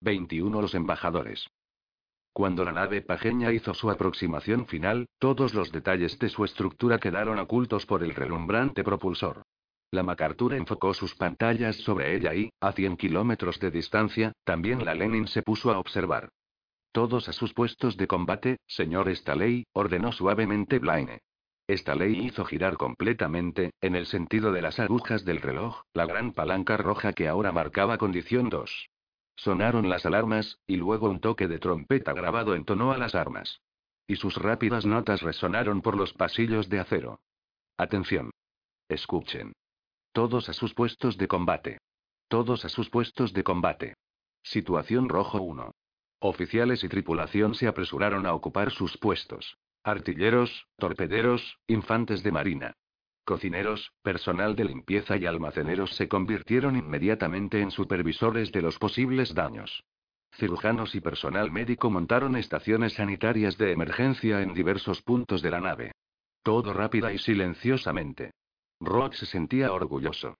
21 los embajadores. Cuando la nave pajeña hizo su aproximación final, todos los detalles de su estructura quedaron ocultos por el relumbrante propulsor. La MacArthur enfocó sus pantallas sobre ella y, a 100 kilómetros de distancia, también la Lenin se puso a observar. Todos a sus puestos de combate, señor Staley, ordenó suavemente Blaine. Staley hizo girar completamente, en el sentido de las agujas del reloj, la gran palanca roja que ahora marcaba condición 2. Sonaron las alarmas, y luego un toque de trompeta grabado entonó a las armas. Y sus rápidas notas resonaron por los pasillos de acero. Atención. Escuchen. Todos a sus puestos de combate. Todos a sus puestos de combate. Situación rojo 1. Oficiales y tripulación se apresuraron a ocupar sus puestos. Artilleros, torpederos, infantes de marina. Cocineros, personal de limpieza y almaceneros se convirtieron inmediatamente en supervisores de los posibles daños. Cirujanos y personal médico montaron estaciones sanitarias de emergencia en diversos puntos de la nave. Todo rápida y silenciosamente. Rock se sentía orgulloso.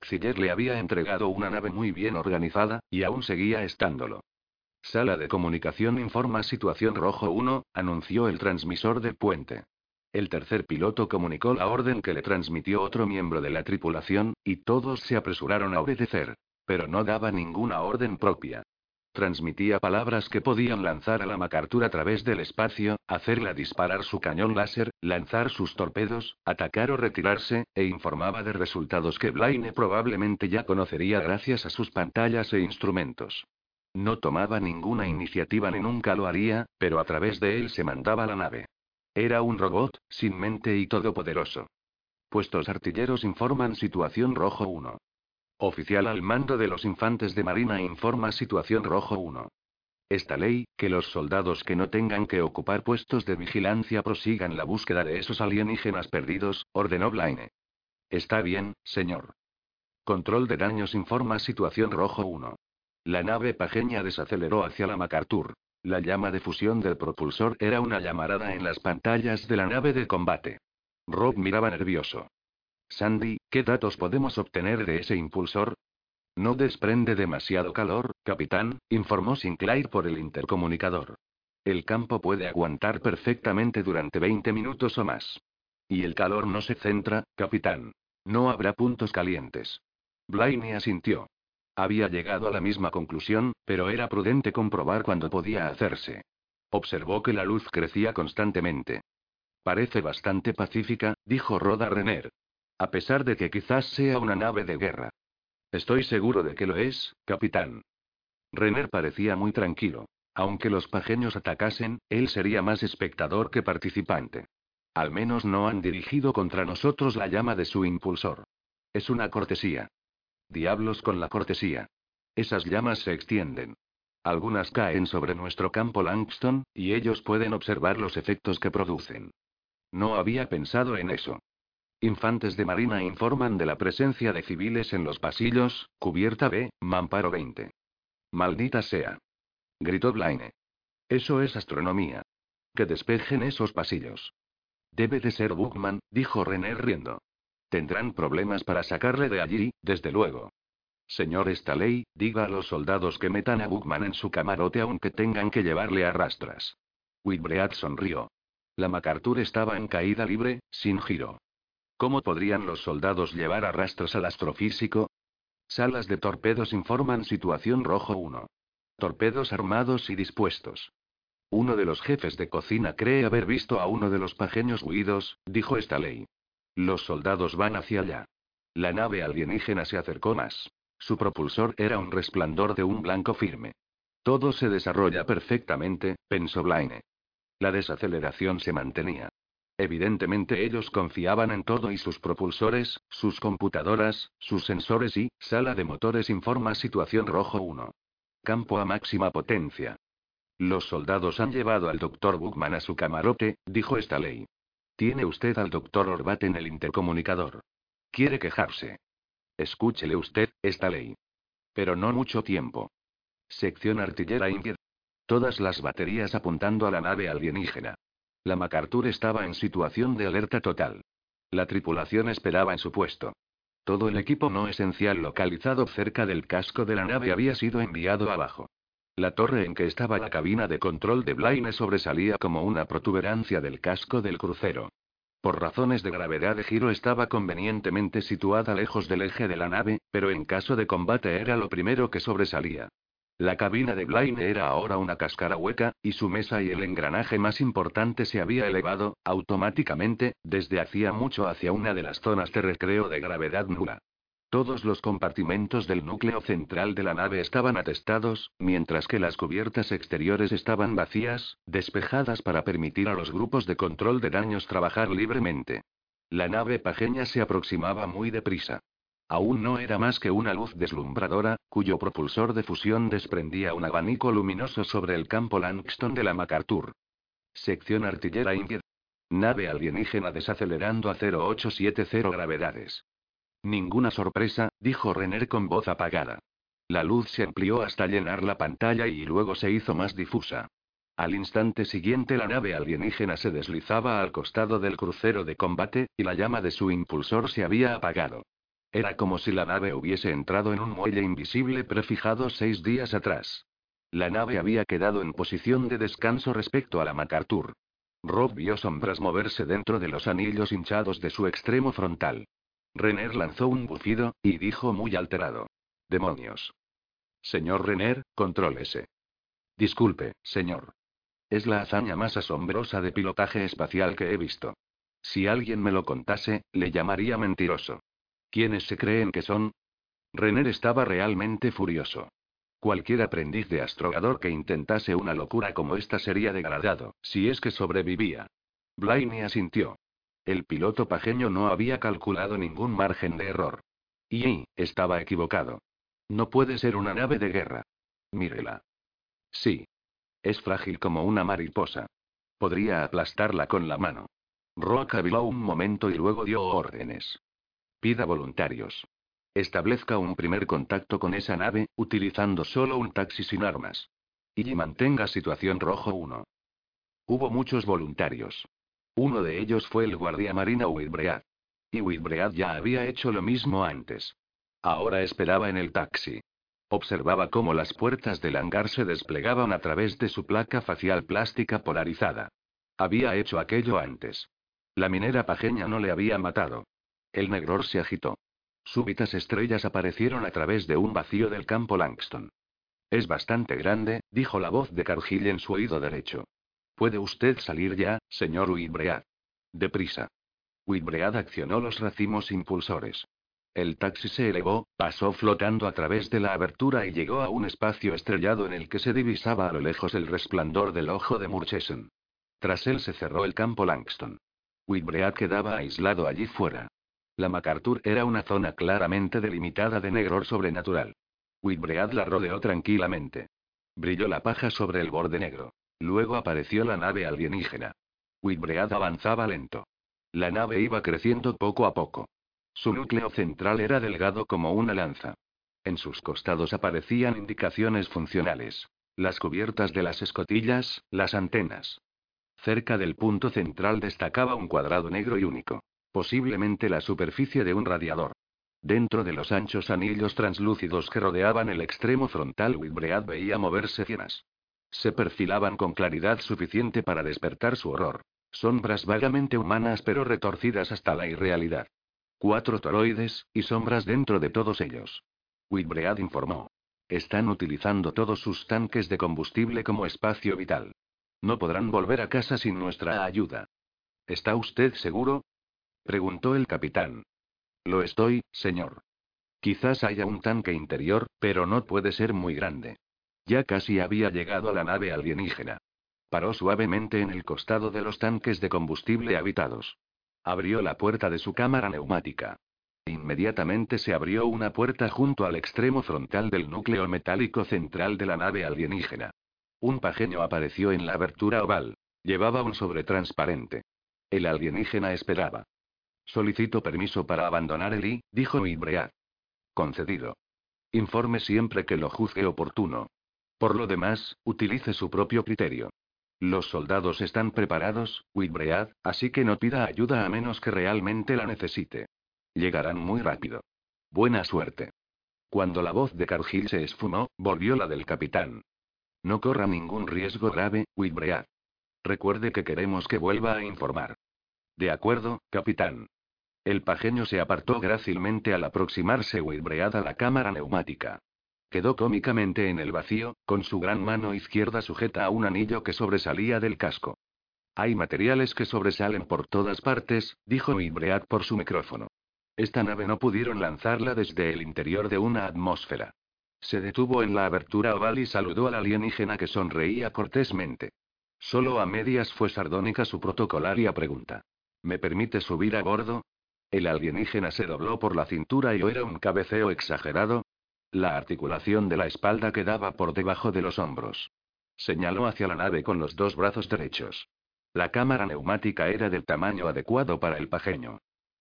Xiller le había entregado una nave muy bien organizada, y aún seguía estándolo. Sala de comunicación informa situación rojo 1, anunció el transmisor del puente. El tercer piloto comunicó la orden que le transmitió otro miembro de la tripulación, y todos se apresuraron a obedecer. Pero no daba ninguna orden propia. Transmitía palabras que podían lanzar a la MacArthur a través del espacio, hacerla disparar su cañón láser, lanzar sus torpedos, atacar o retirarse, e informaba de resultados que Blaine probablemente ya conocería gracias a sus pantallas e instrumentos. No tomaba ninguna iniciativa ni nunca lo haría, pero a través de él se mandaba la nave. Era un robot, sin mente y todopoderoso. Puestos artilleros informan situación rojo 1. Oficial al mando de los infantes de Marina informa situación rojo 1. Esta ley, que los soldados que no tengan que ocupar puestos de vigilancia prosigan la búsqueda de esos alienígenas perdidos, ordenó Blaine. Está bien, señor. Control de daños informa situación rojo 1. La nave pajeña desaceleró hacia la MacArthur. La llama de fusión del propulsor era una llamarada en las pantallas de la nave de combate. Rob miraba nervioso. Sandy, ¿qué datos podemos obtener de ese impulsor? No desprende demasiado calor, capitán, informó Sinclair por el intercomunicador. El campo puede aguantar perfectamente durante 20 minutos o más. Y el calor no se centra, capitán. No habrá puntos calientes. Blaney asintió. Había llegado a la misma conclusión, pero era prudente comprobar cuando podía hacerse. Observó que la luz crecía constantemente. Parece bastante pacífica, dijo Roda Renner. A pesar de que quizás sea una nave de guerra. Estoy seguro de que lo es, capitán. Renner parecía muy tranquilo. Aunque los pajeños atacasen, él sería más espectador que participante. Al menos no han dirigido contra nosotros la llama de su impulsor. Es una cortesía. Diablos con la cortesía. Esas llamas se extienden. Algunas caen sobre nuestro campo Langston, y ellos pueden observar los efectos que producen. No había pensado en eso. Infantes de Marina informan de la presencia de civiles en los pasillos, cubierta B, Mamparo 20. Maldita sea. Gritó Blaine. Eso es astronomía. Que despejen esos pasillos. Debe de ser Bookman, dijo René riendo. Tendrán problemas para sacarle de allí, desde luego. Señor Staley, diga a los soldados que metan a Bookman en su camarote aunque tengan que llevarle a rastras. Whitbread sonrió. La MacArthur estaba en caída libre, sin giro. ¿Cómo podrían los soldados llevar a rastros al astrofísico? Salas de torpedos informan situación rojo 1. Torpedos armados y dispuestos. Uno de los jefes de cocina cree haber visto a uno de los pajeños huidos, dijo Staley. Los soldados van hacia allá. La nave alienígena se acercó más. Su propulsor era un resplandor de un blanco firme. Todo se desarrolla perfectamente, pensó Blaine. La desaceleración se mantenía. Evidentemente ellos confiaban en todo y sus propulsores, sus computadoras, sus sensores y, sala de motores informa situación rojo 1. Campo a máxima potencia. Los soldados han llevado al Dr. Bookman a su camarote, dijo Staley. Tiene usted al Dr. Orbat en el intercomunicador. Quiere quejarse. Escúchele usted, Staley. Pero no mucho tiempo. Sección artillera India. Todas las baterías apuntando a la nave alienígena. La MacArthur estaba en situación de alerta total. La tripulación esperaba en su puesto. Todo el equipo no esencial localizado cerca del casco de la nave había sido enviado abajo. La torre en que estaba la cabina de control de Blaine sobresalía como una protuberancia del casco del crucero. Por razones de gravedad de giro estaba convenientemente situada lejos del eje de la nave, pero en caso de combate era lo primero que sobresalía. La cabina de Blaine era ahora una cáscara hueca, y su mesa y el engranaje más importante se había elevado, automáticamente, desde hacía mucho hacia una de las zonas de recreo de gravedad nula. Todos los compartimentos del núcleo central de la nave estaban atestados, mientras que las cubiertas exteriores estaban vacías, despejadas para permitir a los grupos de control de daños trabajar libremente. La nave pajeña se aproximaba muy deprisa. Aún no era más que una luz deslumbradora, cuyo propulsor de fusión desprendía un abanico luminoso sobre el campo Langston de la MacArthur. Sección artillera India. Nave alienígena desacelerando a 0870 gravedades. Ninguna sorpresa, dijo Renner con voz apagada. La luz se amplió hasta llenar la pantalla y luego se hizo más difusa. Al instante siguiente la nave alienígena se deslizaba al costado del crucero de combate, y la llama de su impulsor se había apagado. Era como si la nave hubiese entrado en un muelle invisible prefijado seis días atrás. La nave había quedado en posición de descanso respecto a la MacArthur. Rob vio sombras moverse dentro de los anillos hinchados de su extremo frontal. Renner lanzó un bufido, y dijo muy alterado. Demonios. Señor Renner, contrólese. Disculpe, señor. Es la hazaña más asombrosa de pilotaje espacial que he visto. Si alguien me lo contase, le llamaría mentiroso. ¿Quiénes se creen que son? Renner estaba realmente furioso. Cualquier aprendiz de astrogador que intentase una locura como esta sería degradado, si es que sobrevivía. Blaney asintió. El piloto pajeño no había calculado ningún margen de error. Y estaba equivocado. No puede ser una nave de guerra. Mírela. Sí. Es frágil como una mariposa. Podría aplastarla con la mano. Rock habló un momento y luego dio órdenes. Pida voluntarios. Establezca un primer contacto con esa nave, utilizando solo un taxi sin armas. Y mantenga situación rojo 1. Hubo muchos voluntarios. Uno de ellos fue el guardia marina Whitbread. Y Whitbread ya había hecho lo mismo antes. Ahora esperaba en el taxi. Observaba cómo las puertas del hangar se desplegaban a través de su placa facial plástica polarizada. Había hecho aquello antes. La minera pajeña no le había matado. El negror se agitó. Súbitas estrellas aparecieron a través de un vacío del campo Langston. Es bastante grande, dijo la voz de Cargill en su oído derecho. ¿Puede usted salir ya, señor Whitbread? Deprisa. Whitbread accionó los racimos impulsores. El taxi se elevó, pasó flotando a través de la abertura y llegó a un espacio estrellado en el que se divisaba a lo lejos el resplandor del ojo de Murchison. Tras él se cerró el campo Langston. Whitbread quedaba aislado allí fuera. La MacArthur era una zona claramente delimitada de negror sobrenatural. Whitbread la rodeó tranquilamente. Brilló la paja sobre el borde negro. Luego apareció la nave alienígena. Whitbread avanzaba lento. La nave iba creciendo poco a poco. Su núcleo central era delgado como una lanza. En sus costados aparecían indicaciones funcionales. Las cubiertas de las escotillas, las antenas. Cerca del punto central destacaba un cuadrado negro y único. Posiblemente la superficie de un radiador. Dentro de los anchos anillos translúcidos que rodeaban el extremo frontal, Whitbread veía moverse cienas. Se perfilaban con claridad suficiente para despertar su horror. Sombras vagamente humanas pero retorcidas hasta la irrealidad. Cuatro toroides, y sombras dentro de todos ellos. Whitbread informó. Están utilizando todos sus tanques de combustible como espacio vital. No podrán volver a casa sin nuestra ayuda. ¿Está usted seguro? preguntó el capitán. Lo estoy, señor. Quizás haya un tanque interior, pero no puede ser muy grande. Ya casi había llegado a la nave alienígena. Paró suavemente en el costado de los tanques de combustible habitados. Abrió la puerta de su cámara neumática. Inmediatamente se abrió una puerta junto al extremo frontal del núcleo metálico central de la nave alienígena. Un pajeño apareció en la abertura oval. Llevaba un sobre transparente. El alienígena esperaba. Solicito permiso para abandonar el I, dijo Ibread. Concedido. Informe siempre que lo juzgue oportuno. Por lo demás, utilice su propio criterio. Los soldados están preparados, Whitbread, así que no pida ayuda a menos que realmente la necesite. Llegarán muy rápido. Buena suerte. Cuando la voz de Cargill se esfumó, volvió la del capitán. No corra ningún riesgo grave, Whitbread. Recuerde que queremos que vuelva a informar. De acuerdo, capitán. El pajeño se apartó grácilmente al aproximarse Whitbread a la cámara neumática. Quedó cómicamente en el vacío, con su gran mano izquierda sujeta a un anillo que sobresalía del casco. Hay materiales que sobresalen por todas partes, dijo Whitbread por su micrófono. Esta nave no pudieron lanzarla desde el interior de una atmósfera. Se detuvo en la abertura oval y saludó al alienígena que sonreía cortésmente. Solo a medias fue sardónica su protocolaria pregunta. ¿Me permite subir a bordo? El alienígena se dobló por la cintura y era un cabeceo exagerado. La articulación de la espalda quedaba por debajo de los hombros. Señaló hacia la nave con los dos brazos derechos. La cámara neumática era del tamaño adecuado para el pajeño.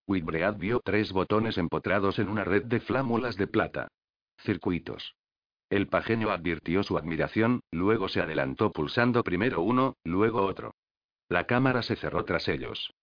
Whitbread vio tres botones empotrados en una red de flámulas de plata. Circuitos. El pajeño advirtió su admiración, luego se adelantó pulsando primero uno, luego otro. La cámara se cerró tras ellos.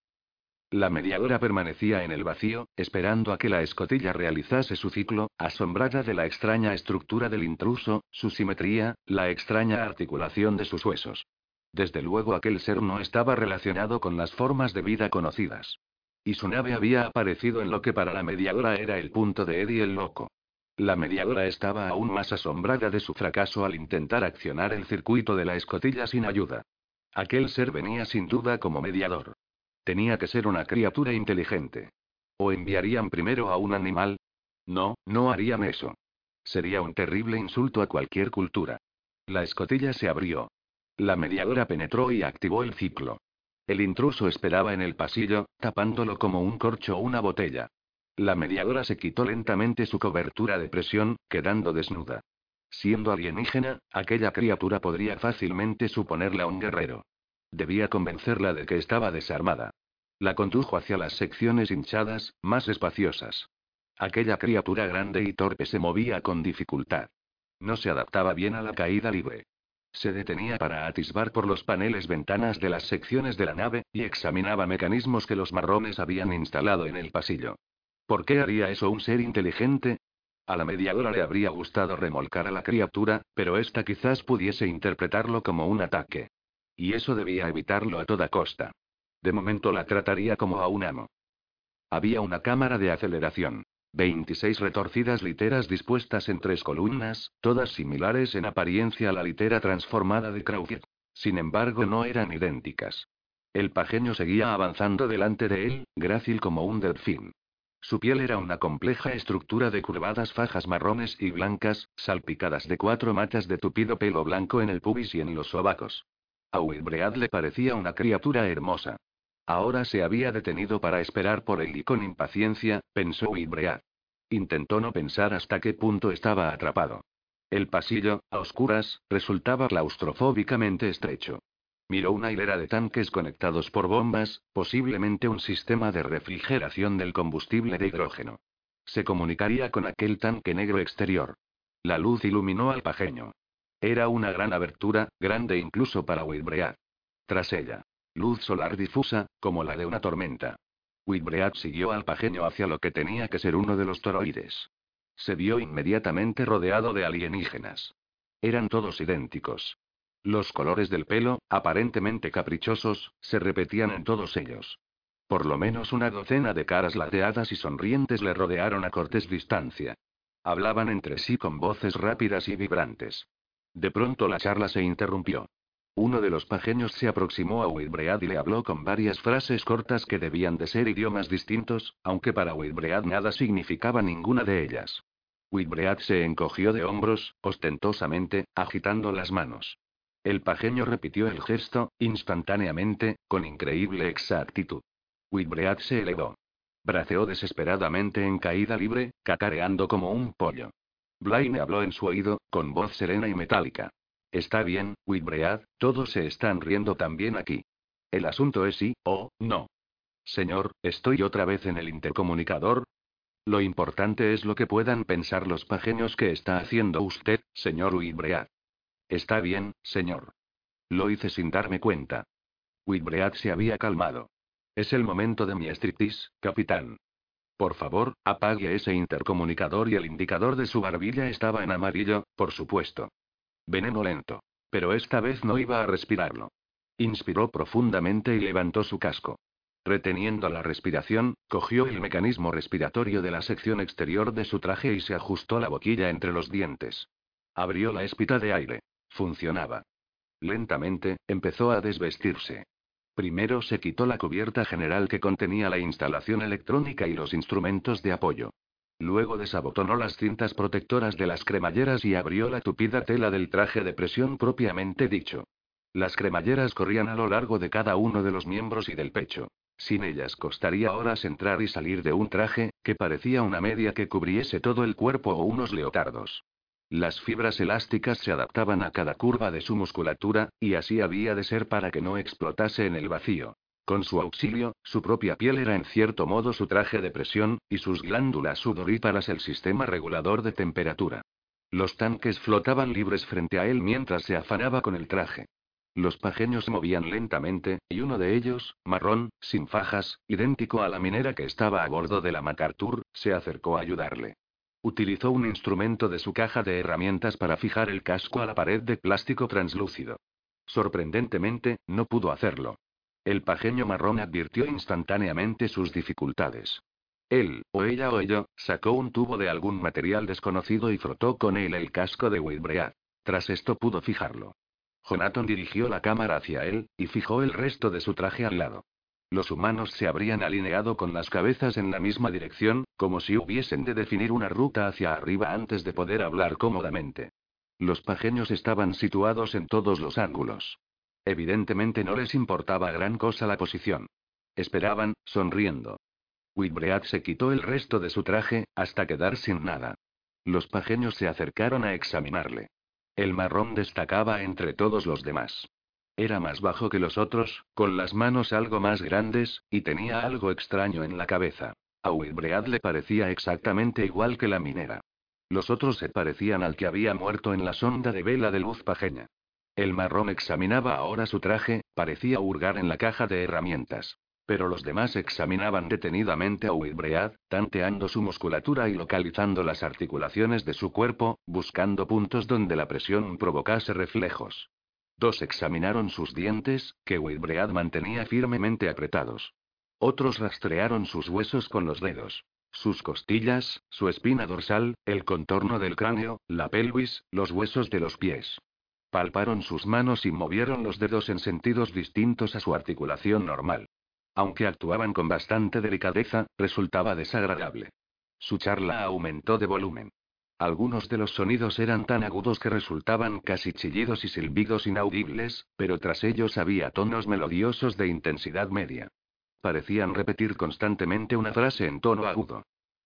La mediadora permanecía en el vacío, esperando a que la escotilla realizase su ciclo, asombrada de la extraña estructura del intruso, su simetría, la extraña articulación de sus huesos. Desde luego aquel ser no estaba relacionado con las formas de vida conocidas. Y su nave había aparecido en lo que para la mediadora era el punto de Eddie el loco. La mediadora estaba aún más asombrada de su fracaso al intentar accionar el circuito de la escotilla sin ayuda. Aquel ser venía sin duda como mediador. Tenía que ser una criatura inteligente. ¿O enviarían primero a un animal? No, no harían eso. Sería un terrible insulto a cualquier cultura. La escotilla se abrió. La mediadora penetró y activó el ciclo. El intruso esperaba en el pasillo, tapándolo como un corcho o una botella. La mediadora se quitó lentamente su cobertura de presión, quedando desnuda. Siendo alienígena, aquella criatura podría fácilmente suponerla un guerrero. Debía convencerla de que estaba desarmada. La condujo hacia las secciones hinchadas, más espaciosas. Aquella criatura grande y torpe se movía con dificultad. No se adaptaba bien a la caída libre. Se detenía para atisbar por los paneles ventanas de las secciones de la nave, y examinaba mecanismos que los marrones habían instalado en el pasillo. ¿Por qué haría eso un ser inteligente? A la mediadora le habría gustado remolcar a la criatura, pero ésta quizás pudiese interpretarlo como un ataque. Y eso debía evitarlo a toda costa. De momento la trataría como a un amo. Había una cámara de aceleración. 26 retorcidas literas dispuestas en tres columnas, todas similares en apariencia a la litera transformada de Crawford. Sin embargo, no eran idénticas. El pajeño seguía avanzando delante de él, grácil como un delfín. Su piel era una compleja estructura de curvadas fajas marrones y blancas, salpicadas de cuatro machas de tupido pelo blanco en el pubis y en los sobacos. A Wilbread le parecía una criatura hermosa. Ahora se había detenido para esperar por él y con impaciencia, pensó Wilbread. Intentó no pensar hasta qué punto estaba atrapado. El pasillo, a oscuras, resultaba claustrofóbicamente estrecho. Miró una hilera de tanques conectados por bombas, posiblemente un sistema de refrigeración del combustible de hidrógeno. Se comunicaría con aquel tanque negro exterior. La luz iluminó al pajeño. Era una gran abertura, grande incluso para Wilbread. Tras ella, luz solar difusa, como la de una tormenta. Wilbread siguió al pajeño hacia lo que tenía que ser uno de los toroides. Se vio inmediatamente rodeado de alienígenas. Eran todos idénticos. Los colores del pelo, aparentemente caprichosos, se repetían en todos ellos. Por lo menos una docena de caras lateadas y sonrientes le rodearon a cortes distancia. Hablaban entre sí con voces rápidas y vibrantes. De pronto la charla se interrumpió. Uno de los pajeños se aproximó a Wilbread y le habló con varias frases cortas que debían de ser idiomas distintos, aunque para Wilbread nada significaba ninguna de ellas. Wilbread se encogió de hombros, ostentosamente, agitando las manos. El pajeño repitió el gesto, instantáneamente, con increíble exactitud. Whitbread se elevó. Braceó desesperadamente en caída libre, cacareando como un pollo. Blaine habló en su oído, con voz serena y metálica. Está bien, Whitbread, todos se están riendo también aquí. El asunto es sí, o, no. Señor, ¿estoy otra vez en el intercomunicador? Lo importante es lo que puedan pensar los pajeños que está haciendo usted, señor Whitbread. Está bien, señor. Lo hice sin darme cuenta. Whitbread se había calmado. Es el momento de mi striptease, capitán. Por favor, apague ese intercomunicador y el indicador de su barbilla estaba en amarillo, por supuesto. Veneno lento. Pero esta vez no iba a respirarlo. Inspiró profundamente y levantó su casco. Reteniendo la respiración, cogió el mecanismo respiratorio de la sección exterior de su traje y se ajustó la boquilla entre los dientes. Abrió la espita de aire. Funcionaba. Lentamente, empezó a desvestirse. Primero se quitó la cubierta general que contenía la instalación electrónica y los instrumentos de apoyo. Luego desabotonó las cintas protectoras de las cremalleras y abrió la tupida tela del traje de presión propiamente dicho. Las cremalleras corrían a lo largo de cada uno de los miembros y del pecho. Sin ellas costaría horas entrar y salir de un traje, que parecía una media que cubriese todo el cuerpo o unos leotardos. Las fibras elásticas se adaptaban a cada curva de su musculatura, y así había de ser para que no explotase en el vacío. Con su auxilio, su propia piel era en cierto modo su traje de presión, y sus glándulas sudoríparas el sistema regulador de temperatura. Los tanques flotaban libres frente a él mientras se afanaba con el traje. Los pajeños se movían lentamente, y uno de ellos, marrón, sin fajas, idéntico a la minera que estaba a bordo de la MacArthur, se acercó a ayudarle. Utilizó un instrumento de su caja de herramientas para fijar el casco a la pared de plástico translúcido. Sorprendentemente, no pudo hacerlo. El pajeño marrón advirtió instantáneamente sus dificultades. Él, o ella o ello, sacó un tubo de algún material desconocido y frotó con él el casco de Wilbread. Tras esto pudo fijarlo. Jonathan dirigió la cámara hacia él, y fijó el resto de su traje al lado. Los humanos se habrían alineado con las cabezas en la misma dirección, como si hubiesen de definir una ruta hacia arriba antes de poder hablar cómodamente. Los pajeños estaban situados en todos los ángulos. Evidentemente no les importaba gran cosa la posición. Esperaban, sonriendo. Whitbread se quitó el resto de su traje, hasta quedar sin nada. Los pajeños se acercaron a examinarle. El marrón destacaba entre todos los demás. Era más bajo que los otros, con las manos algo más grandes, y tenía algo extraño en la cabeza. A Wilbread le parecía exactamente igual que la minera. Los otros se parecían al que había muerto en la sonda de vela de luz pajeña. El marrón examinaba ahora su traje, parecía hurgar en la caja de herramientas. Pero los demás examinaban detenidamente a Wilbread, tanteando su musculatura y localizando las articulaciones de su cuerpo, buscando puntos donde la presión provocase reflejos. Dos examinaron sus dientes, que Wilbread mantenía firmemente apretados. Otros rastrearon sus huesos con los dedos. Sus costillas, su espina dorsal, el contorno del cráneo, la pelvis, los huesos de los pies. Palparon sus manos y movieron los dedos en sentidos distintos a su articulación normal. Aunque actuaban con bastante delicadeza, resultaba desagradable. Su charla aumentó de volumen. Algunos de los sonidos eran tan agudos que resultaban casi chillidos y silbidos inaudibles, pero tras ellos había tonos melodiosos de intensidad media. Parecían repetir constantemente una frase en tono agudo.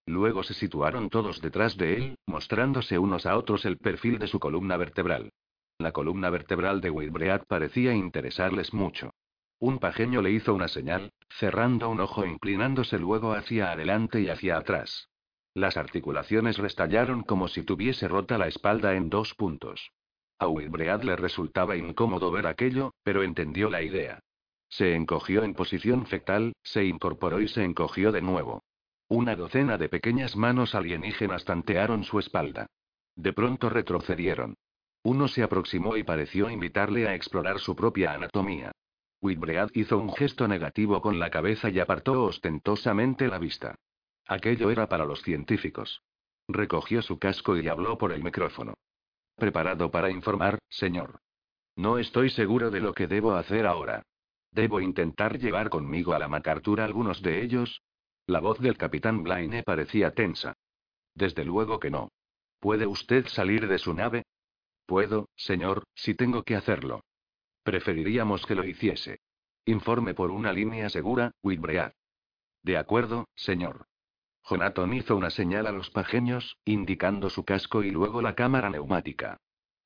Luego se situaron todos detrás de él, mostrándose unos a otros el perfil de su columna vertebral. La columna vertebral de Wilbread parecía interesarles mucho. Un pajeño le hizo una señal, cerrando un ojo inclinándose luego hacia adelante y hacia atrás. Las articulaciones restallaron como si tuviese rota la espalda en dos puntos. A Wilbread le resultaba incómodo ver aquello, pero entendió la idea. Se encogió en posición fetal, se incorporó y se encogió de nuevo. Una docena de pequeñas manos alienígenas tantearon su espalda. De pronto retrocedieron. Uno se aproximó y pareció invitarle a explorar su propia anatomía. Whitbread hizo un gesto negativo con la cabeza y apartó ostentosamente la vista. Aquello era para los científicos. Recogió su casco y habló por el micrófono. Preparado para informar, señor. No estoy seguro de lo que debo hacer ahora. ¿Debo intentar llevar conmigo a la MacArthur algunos de ellos? La voz del capitán Blaine parecía tensa. Desde luego que no. ¿Puede usted salir de su nave? Puedo, señor, si tengo que hacerlo. Preferiríamos que lo hiciese. Informe por una línea segura, Whitbread. De acuerdo, señor. Jonathan hizo una señal a los pajeños, indicando su casco y luego la cámara neumática.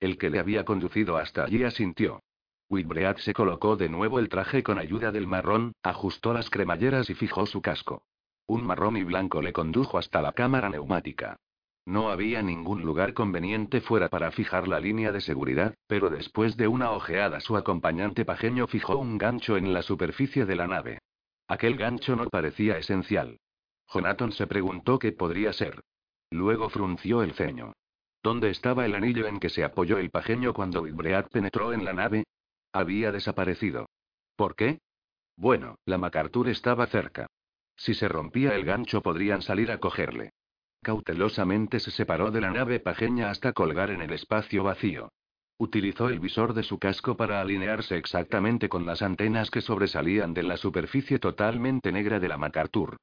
El que le había conducido hasta allí asintió. Whitbread se colocó de nuevo el traje con ayuda del marrón, ajustó las cremalleras y fijó su casco. Un marrón y blanco le condujo hasta la cámara neumática. No había ningún lugar conveniente fuera para fijar la línea de seguridad, pero después de una ojeada su acompañante pajeño fijó un gancho en la superficie de la nave. Aquel gancho no parecía esencial. Jonathan se preguntó qué podría ser. Luego frunció el ceño. ¿Dónde estaba el anillo en que se apoyó el pajeño cuando Whitbread penetró en la nave? Había desaparecido. ¿Por qué? Bueno, la MacArthur estaba cerca. Si se rompía el gancho podrían salir a cogerle. Cautelosamente se separó de la nave pajeña hasta colgar en el espacio vacío. Utilizó el visor de su casco para alinearse exactamente con las antenas que sobresalían de la superficie totalmente negra de la MacArthur.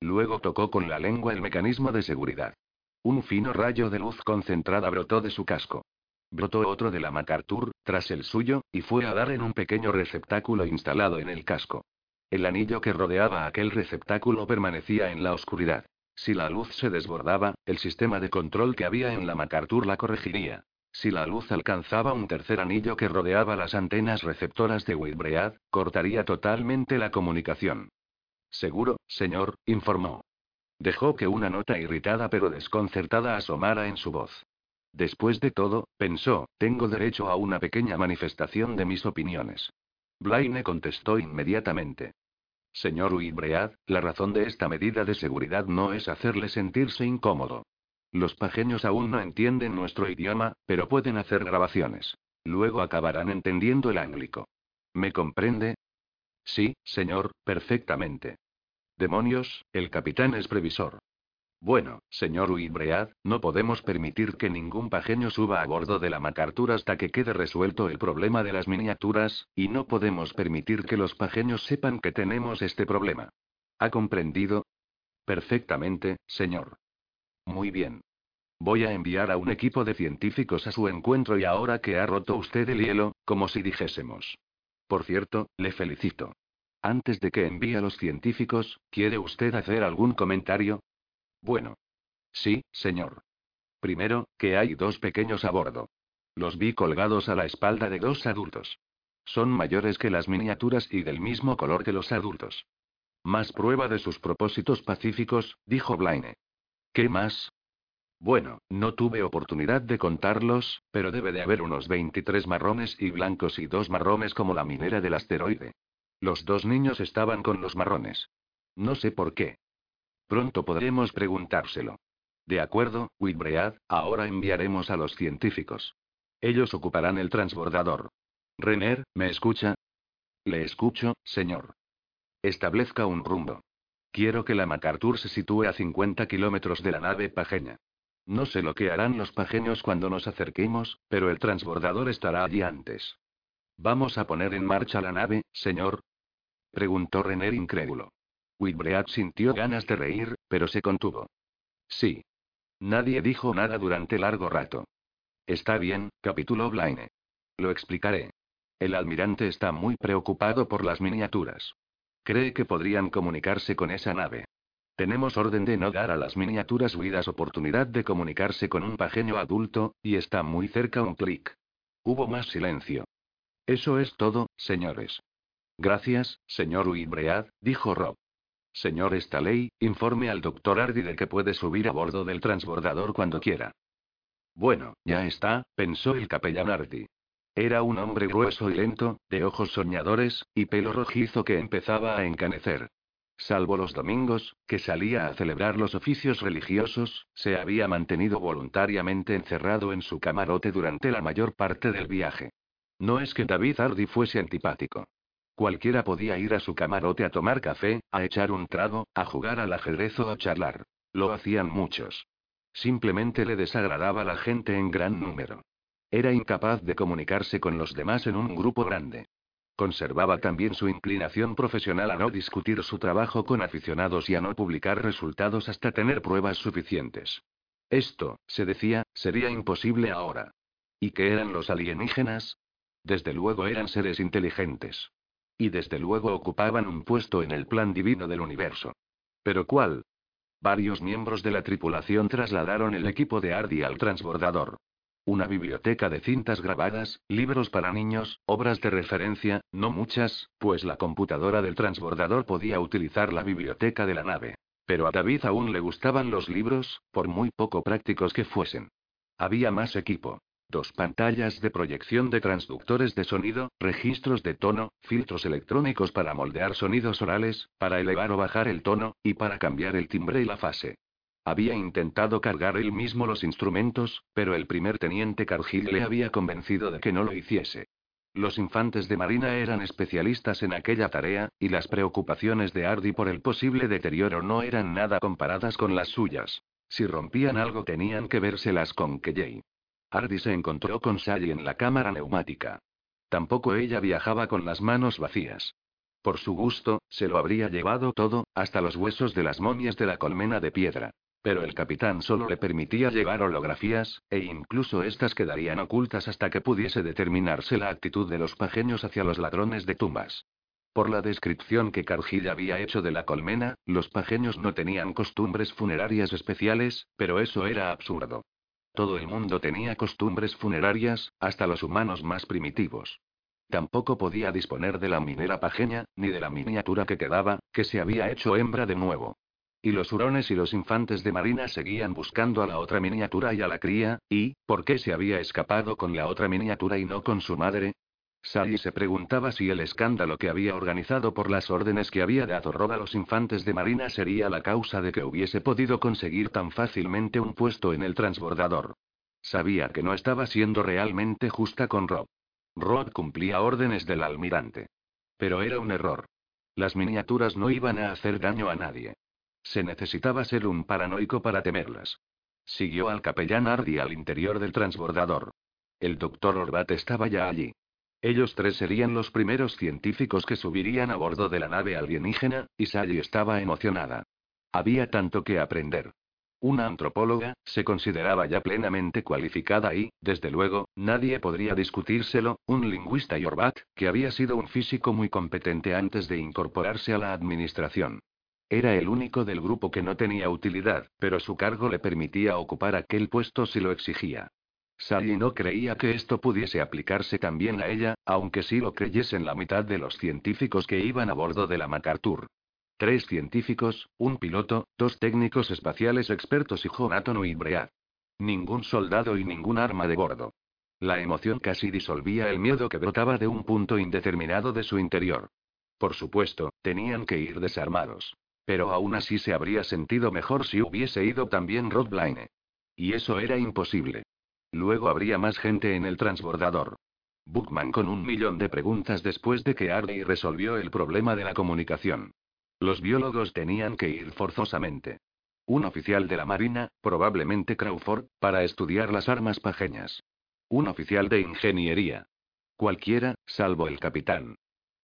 Luego tocó con la lengua el mecanismo de seguridad. Un fino rayo de luz concentrada brotó de su casco. Brotó otro de la MacArthur, tras el suyo, y fue a dar en un pequeño receptáculo instalado en el casco. El anillo que rodeaba aquel receptáculo permanecía en la oscuridad. Si la luz se desbordaba, el sistema de control que había en la MacArthur la corregiría. Si la luz alcanzaba un tercer anillo que rodeaba las antenas receptoras de Whitbread, cortaría totalmente la comunicación. Seguro, señor, informó. Dejó que una nota irritada pero desconcertada asomara en su voz. Después de todo, pensó, tengo derecho a una pequeña manifestación de mis opiniones. Blaine contestó inmediatamente. Señor Whitbread, la razón de esta medida de seguridad no es hacerle sentirse incómodo. Los pajeños aún no entienden nuestro idioma, pero pueden hacer grabaciones. Luego acabarán entendiendo el ánglico. ¿Me comprende? Sí, señor, perfectamente. Demonios, el capitán es previsor. Bueno, señor Whitbread, no podemos permitir que ningún pajeño suba a bordo de la MacArthur hasta que quede resuelto el problema de las miniaturas, y no podemos permitir que los pajeños sepan que tenemos este problema. ¿Ha comprendido? Perfectamente, señor. Muy bien. Voy a enviar a un equipo de científicos a su encuentro y ahora que ha roto usted el hielo, como si dijésemos. Por cierto, le felicito. Antes de que envíe a los científicos, ¿quiere usted hacer algún comentario? Bueno. Sí, señor. Primero, que hay dos pequeños a bordo. Los vi colgados a la espalda de dos adultos. Son mayores que las miniaturas y del mismo color que los adultos. Más prueba de sus propósitos pacíficos, dijo Blaine. ¿Qué más? Bueno, no tuve oportunidad de contarlos, pero debe de haber unos 23 marrones y blancos y dos marrones como la minera del asteroide. Los dos niños estaban con los marrones. No sé por qué. Pronto podremos preguntárselo. De acuerdo, Whitbread, ahora enviaremos a los científicos. Ellos ocuparán el transbordador. Renner, ¿me escucha? Le escucho, señor. Establezca un rumbo. Quiero que la MacArthur se sitúe a 50 kilómetros de la nave pajeña. No sé lo que harán los pajeños cuando nos acerquemos, pero el transbordador estará allí antes. ¿Vamos a poner en marcha la nave, señor? Preguntó Renner incrédulo. Whitbread sintió ganas de reír, pero se contuvo. Sí. Nadie dijo nada durante largo rato. Está bien, capituló Blaine. Lo explicaré. El almirante está muy preocupado por las miniaturas. Cree que podrían comunicarse con esa nave. Tenemos orden de no dar a las miniaturas huidas oportunidad de comunicarse con un pajeño adulto, y está muy cerca un clic. Hubo más silencio. Eso es todo, señores. Gracias, señor Whitbread, dijo Rob. Señor Staley, informe al doctor Hardy de que puede subir a bordo del transbordador cuando quiera. Bueno, ya está, pensó el capellán Hardy. Era un hombre grueso y lento, de ojos soñadores, y pelo rojizo que empezaba a encanecer. Salvo los domingos, que salía a celebrar los oficios religiosos, se había mantenido voluntariamente encerrado en su camarote durante la mayor parte del viaje. No es que David Hardy fuese antipático. Cualquiera podía ir a su camarote a tomar café, a echar un trago, a jugar al ajedrez o a charlar. Lo hacían muchos. Simplemente le desagradaba la gente en gran número. Era incapaz de comunicarse con los demás en un grupo grande. Conservaba también su inclinación profesional a no discutir su trabajo con aficionados y a no publicar resultados hasta tener pruebas suficientes. Esto, se decía, sería imposible ahora. ¿Y qué eran los alienígenas? Desde luego eran seres inteligentes. Y desde luego ocupaban un puesto en el plan divino del universo. ¿Pero cuál? Varios miembros de la tripulación trasladaron el equipo de Ardi al transbordador. Una biblioteca de cintas grabadas, libros para niños, obras de referencia, no muchas, pues la computadora del transbordador podía utilizar la biblioteca de la nave. Pero a David aún le gustaban los libros, por muy poco prácticos que fuesen. Había más equipo. Dos pantallas de proyección de transductores de sonido, registros de tono, filtros electrónicos para moldear sonidos orales, para elevar o bajar el tono, y para cambiar el timbre y la fase. Había intentado cargar él mismo los instrumentos, pero el primer teniente Cargill le había convencido de que no lo hiciese. Los infantes de Marina eran especialistas en aquella tarea, y las preocupaciones de Ardy por el posible deterioro no eran nada comparadas con las suyas. Si rompían algo tenían que vérselas con Keyay. Ardy se encontró con Sally en la cámara neumática. Tampoco ella viajaba con las manos vacías. Por su gusto, se lo habría llevado todo, hasta los huesos de las momias de la colmena de piedra. Pero el capitán solo le permitía llevar holografías, e incluso estas quedarían ocultas hasta que pudiese determinarse la actitud de los pajeños hacia los ladrones de tumbas. Por la descripción que Cargill había hecho de la colmena, los pajeños no tenían costumbres funerarias especiales, pero eso era absurdo. Todo el mundo tenía costumbres funerarias, hasta los humanos más primitivos. Tampoco podía disponer de la minera pajeña, ni de la miniatura que quedaba, que se había hecho hembra de nuevo. Y los hurones y los infantes de marina seguían buscando a la otra miniatura y a la cría, y, ¿por qué se había escapado con la otra miniatura y no con su madre? Sally se preguntaba si el escándalo que había organizado por las órdenes que había dado Rod a los infantes de marina sería la causa de que hubiese podido conseguir tan fácilmente un puesto en el transbordador. Sabía que no estaba siendo realmente justa con Rob. Rod cumplía órdenes del almirante. Pero era un error. Las miniaturas no iban a hacer daño a nadie. Se necesitaba ser un paranoico para temerlas. Siguió al capellán Ardy al interior del transbordador. El doctor Orbat estaba ya allí. Ellos tres serían los primeros científicos que subirían a bordo de la nave alienígena, y Sally estaba emocionada. Había tanto que aprender. Una antropóloga, se consideraba ya plenamente cualificada y, desde luego, nadie podría discutírselo, un lingüista y Orbat, que había sido un físico muy competente antes de incorporarse a la administración. Era el único del grupo que no tenía utilidad, pero su cargo le permitía ocupar aquel puesto si lo exigía. Sally no creía que esto pudiese aplicarse también a ella, aunque sí lo creyesen la mitad de los científicos que iban a bordo de la MacArthur. Tres científicos, un piloto, dos técnicos espaciales expertos y Jonathan y Bread. Ningún soldado y ningún arma de bordo. La emoción casi disolvía el miedo que brotaba de un punto indeterminado de su interior. Por supuesto, tenían que ir desarmados. Pero aún así se habría sentido mejor si hubiese ido también Rod Blaine. Y eso era imposible. Luego habría más gente en el transbordador. Bookman con un millón de preguntas después de que Arley resolvió el problema de la comunicación. Los biólogos tenían que ir forzosamente. Un oficial de la Marina, probablemente Crawford, para estudiar las armas pajeñas. Un oficial de ingeniería. Cualquiera, salvo el capitán.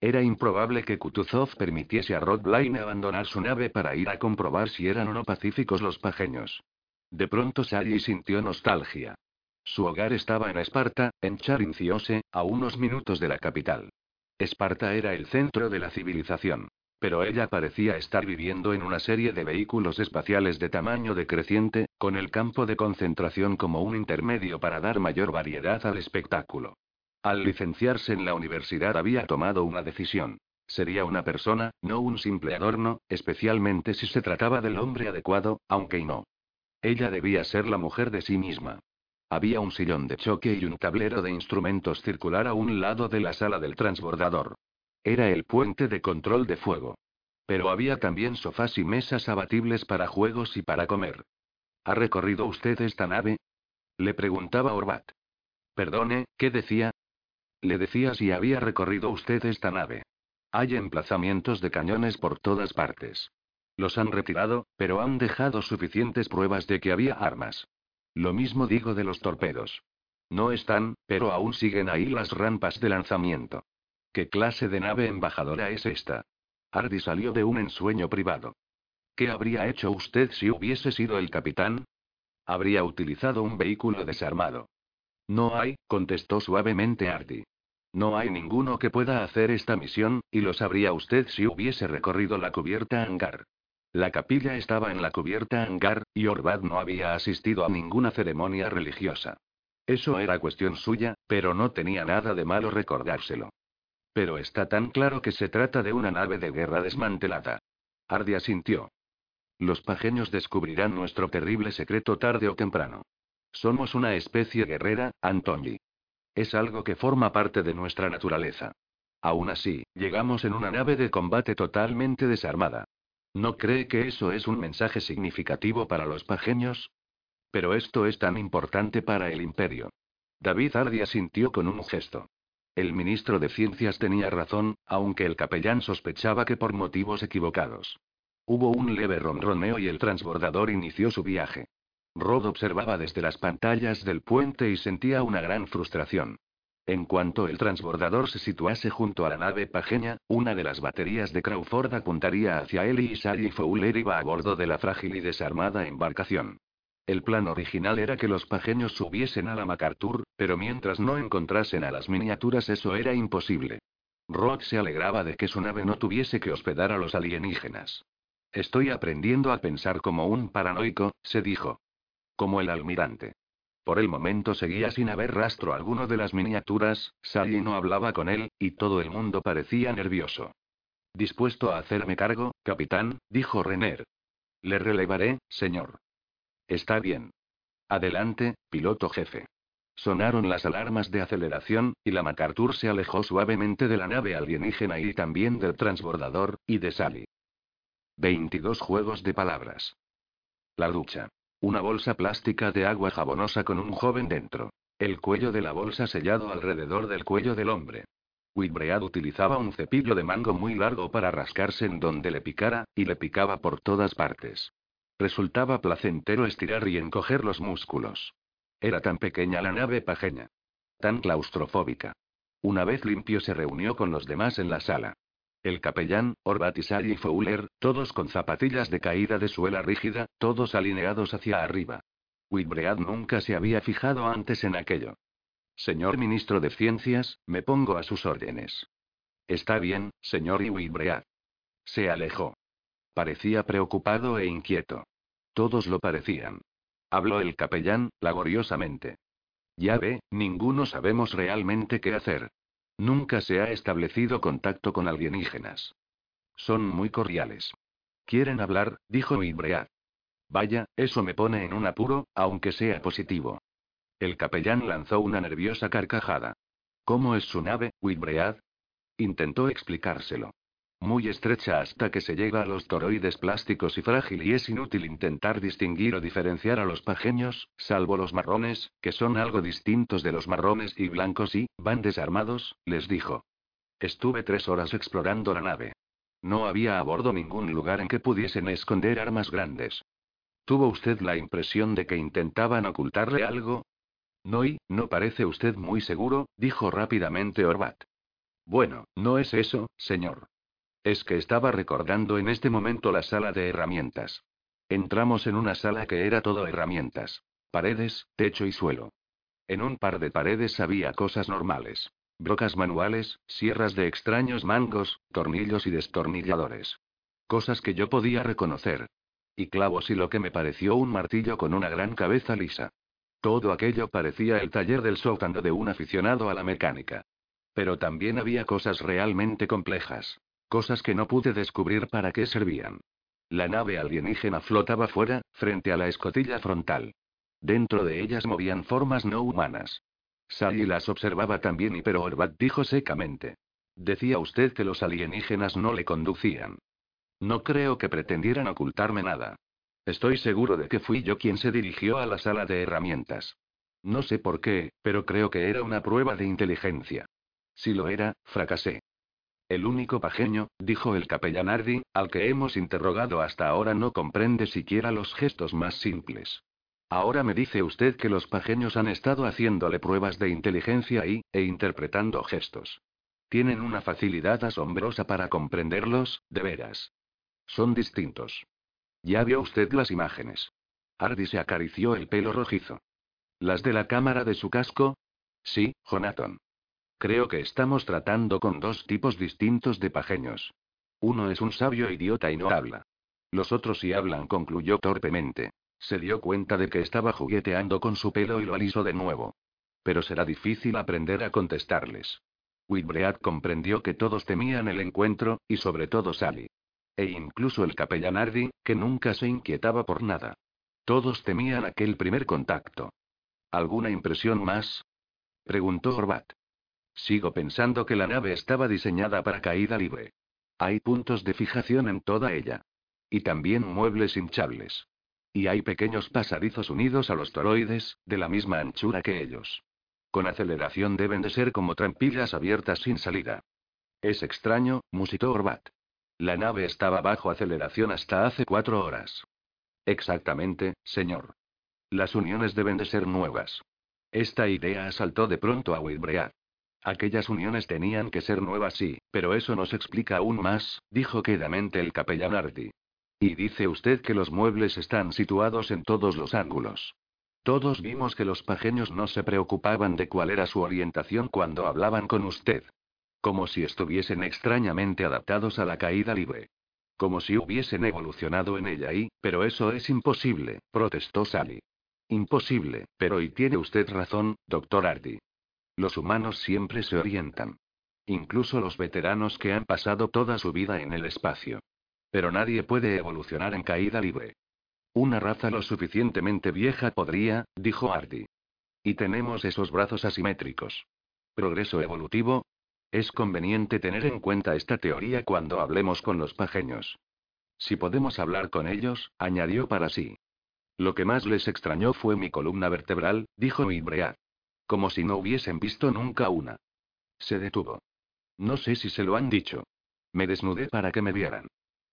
Era improbable que Kutuzov permitiese a Rod Blaine abandonar su nave para ir a comprobar si eran o no pacíficos los pajeños. De pronto Sally sintió nostalgia. Su hogar estaba en Esparta, en Charinciose, a unos minutos de la capital. Esparta era el centro de la civilización. Pero ella parecía estar viviendo en una serie de vehículos espaciales de tamaño decreciente, con el campo de concentración como un intermedio para dar mayor variedad al espectáculo. Al licenciarse en la universidad había tomado una decisión. Sería una persona, no un simple adorno, especialmente si se trataba del hombre adecuado, aunque no. Ella debía ser la mujer de sí misma. Había un sillón de choque y un tablero de instrumentos circular a un lado de la sala del transbordador. Era el puente de control de fuego. Pero había también sofás y mesas abatibles para juegos y para comer. ¿Ha recorrido usted esta nave? Le preguntaba Orbat. Perdone, ¿qué decía? Le decía si había recorrido usted esta nave. Hay emplazamientos de cañones por todas partes. Los han retirado, pero han dejado suficientes pruebas de que había armas. Lo mismo digo de los torpedos. No están, pero aún siguen ahí las rampas de lanzamiento. ¿Qué clase de nave embajadora es esta? Hardy salió de un ensueño privado. ¿Qué habría hecho usted si hubiese sido el capitán? Habría utilizado un vehículo desarmado. No hay, contestó suavemente Hardy. No hay ninguno que pueda hacer esta misión, y lo sabría usted si hubiese recorrido la cubierta hangar. La capilla estaba en la cubierta hangar, y Orbad no había asistido a ninguna ceremonia religiosa. Eso era cuestión suya, pero no tenía nada de malo recordárselo. Pero está tan claro que se trata de una nave de guerra desmantelada. Ardia sintió. Los pajeños descubrirán nuestro terrible secreto tarde o temprano. Somos una especie guerrera, Antoni. Es algo que forma parte de nuestra naturaleza. Aún así, llegamos en una nave de combate totalmente desarmada. ¿No cree que eso es un mensaje significativo para los pajeños? Pero esto es tan importante para el imperio. David Ardi asintió con un gesto. El ministro de Ciencias tenía razón, aunque el capellán sospechaba que por motivos equivocados. Hubo un leve ronroneo y el transbordador inició su viaje. Rod observaba desde las pantallas del puente y sentía una gran frustración. En cuanto el transbordador se situase junto a la nave pajeña, una de las baterías de Crawford apuntaría hacia él y Sally Fowler iba a bordo de la frágil y desarmada embarcación. El plan original era que los pajeños subiesen a la MacArthur, pero mientras no encontrasen a las miniaturas eso era imposible. Rod se alegraba de que su nave no tuviese que hospedar a los alienígenas. Estoy aprendiendo a pensar como un paranoico, se dijo. Como el almirante. Por el momento seguía sin haber rastro alguno de las miniaturas, Sally no hablaba con él, y todo el mundo parecía nervioso. Dispuesto a hacerme cargo, capitán, dijo Renner. Le relevaré, señor. Está bien. Adelante, piloto jefe. Sonaron las alarmas de aceleración, y la MacArthur se alejó suavemente de la nave alienígena y también del transbordador, y de Sally. 22 juegos de palabras. La ducha. Una bolsa plástica de agua jabonosa con un joven dentro. El cuello de la bolsa sellado alrededor del cuello del hombre. Whitbread utilizaba un cepillo de mango muy largo para rascarse en donde le picara, y le picaba por todas partes. Resultaba placentero estirar y encoger los músculos. Era tan pequeña la nave pajeña. Tan claustrofóbica. Una vez limpio se reunió con los demás en la sala. El capellán, Orbat y Fowler, todos con zapatillas de caída de suela rígida, todos alineados hacia arriba. Whitbread nunca se había fijado antes en aquello. Señor ministro de Ciencias, me pongo a sus órdenes. Está bien, señor Whitbread. Se alejó. Parecía preocupado e inquieto. Todos lo parecían. Habló el capellán, laboriosamente. Ya ve, ninguno sabemos realmente qué hacer. Nunca se ha establecido contacto con alienígenas. Son muy cordiales. Quieren hablar, dijo Ibread. Vaya, eso me pone en un apuro, aunque sea positivo. El capellán lanzó una nerviosa carcajada. ¿Cómo es su nave, Whitbread? Intentó explicárselo muy estrecha hasta que se llega a los toroides plásticos y frágil y es inútil intentar distinguir o diferenciar a los pajeños, salvo los marrones, que son algo distintos de los marrones y blancos y, van desarmados, les dijo. Estuve tres horas explorando la nave. No había a bordo ningún lugar en que pudiesen esconder armas grandes. ¿Tuvo usted la impresión de que intentaban ocultarle algo? No y, no parece usted muy seguro, dijo rápidamente Orbat. Bueno, no es eso, señor. Es que estaba recordando en este momento la sala de herramientas. Entramos en una sala que era todo herramientas. Paredes, techo y suelo. En un par de paredes había cosas normales. Brocas manuales, sierras de extraños mangos, tornillos y destornilladores. Cosas que yo podía reconocer. Y clavos y lo que me pareció un martillo con una gran cabeza lisa. Todo aquello parecía el taller del sótano de un aficionado a la mecánica. Pero también había cosas realmente complejas. Cosas que no pude descubrir para qué servían. La nave alienígena flotaba fuera, frente a la escotilla frontal. Dentro de ellas movían formas no humanas. Sally las observaba también y pero Orbat dijo secamente. Decía usted que los alienígenas no le conducían. No creo que pretendieran ocultarme nada. Estoy seguro de que fui yo quien se dirigió a la sala de herramientas. No sé por qué, pero creo que era una prueba de inteligencia. Si lo era, fracasé. El único pajeño, dijo el capellán Ardi, al que hemos interrogado hasta ahora no comprende siquiera los gestos más simples. Ahora me dice usted que los pajeños han estado haciéndole pruebas de inteligencia y, e interpretando gestos. Tienen una facilidad asombrosa para comprenderlos, de veras. Son distintos. Ya vio usted las imágenes. Ardi se acarició el pelo rojizo. ¿Las de la cámara de su casco? Sí, Jonathan. Creo que estamos tratando con dos tipos distintos de pajeños. Uno es un sabio idiota y no habla. Los otros sí hablan, concluyó torpemente. Se dio cuenta de que estaba jugueteando con su pelo y lo alisó de nuevo. Pero será difícil aprender a contestarles. Whitbread comprendió que todos temían el encuentro, y sobre todo Sally. E incluso el capellán Ardi, que nunca se inquietaba por nada. Todos temían aquel primer contacto. ¿Alguna impresión más? preguntó Orbat. Sigo pensando que la nave estaba diseñada para caída libre. Hay puntos de fijación en toda ella. Y también muebles hinchables. Y hay pequeños pasadizos unidos a los toroides, de la misma anchura que ellos. Con aceleración deben de ser como trampillas abiertas sin salida. Es extraño, musitó Orbat. La nave estaba bajo aceleración hasta hace cuatro horas. Exactamente, señor. Las uniones deben de ser nuevas. Esta idea asaltó de pronto a Wilbread. Aquellas uniones tenían que ser nuevas, sí, pero eso nos explica aún más, dijo quedamente el capellán Arti. Y dice usted que los muebles están situados en todos los ángulos. Todos vimos que los pajeños no se preocupaban de cuál era su orientación cuando hablaban con usted. Como si estuviesen extrañamente adaptados a la caída libre. Como si hubiesen evolucionado en ella y, pero eso es imposible, protestó Sally. Imposible, pero y tiene usted razón, doctor Ardy. Los humanos siempre se orientan. Incluso los veteranos que han pasado toda su vida en el espacio. Pero nadie puede evolucionar en caída libre. Una raza lo suficientemente vieja podría, dijo Ardy. Y tenemos esos brazos asimétricos. Progreso evolutivo. Es conveniente tener en cuenta esta teoría cuando hablemos con los pajeños. Si podemos hablar con ellos, añadió para sí. Lo que más les extrañó fue mi columna vertebral, dijo Ibrea. Como si no hubiesen visto nunca una. Se detuvo. No sé si se lo han dicho. Me desnudé para que me vieran.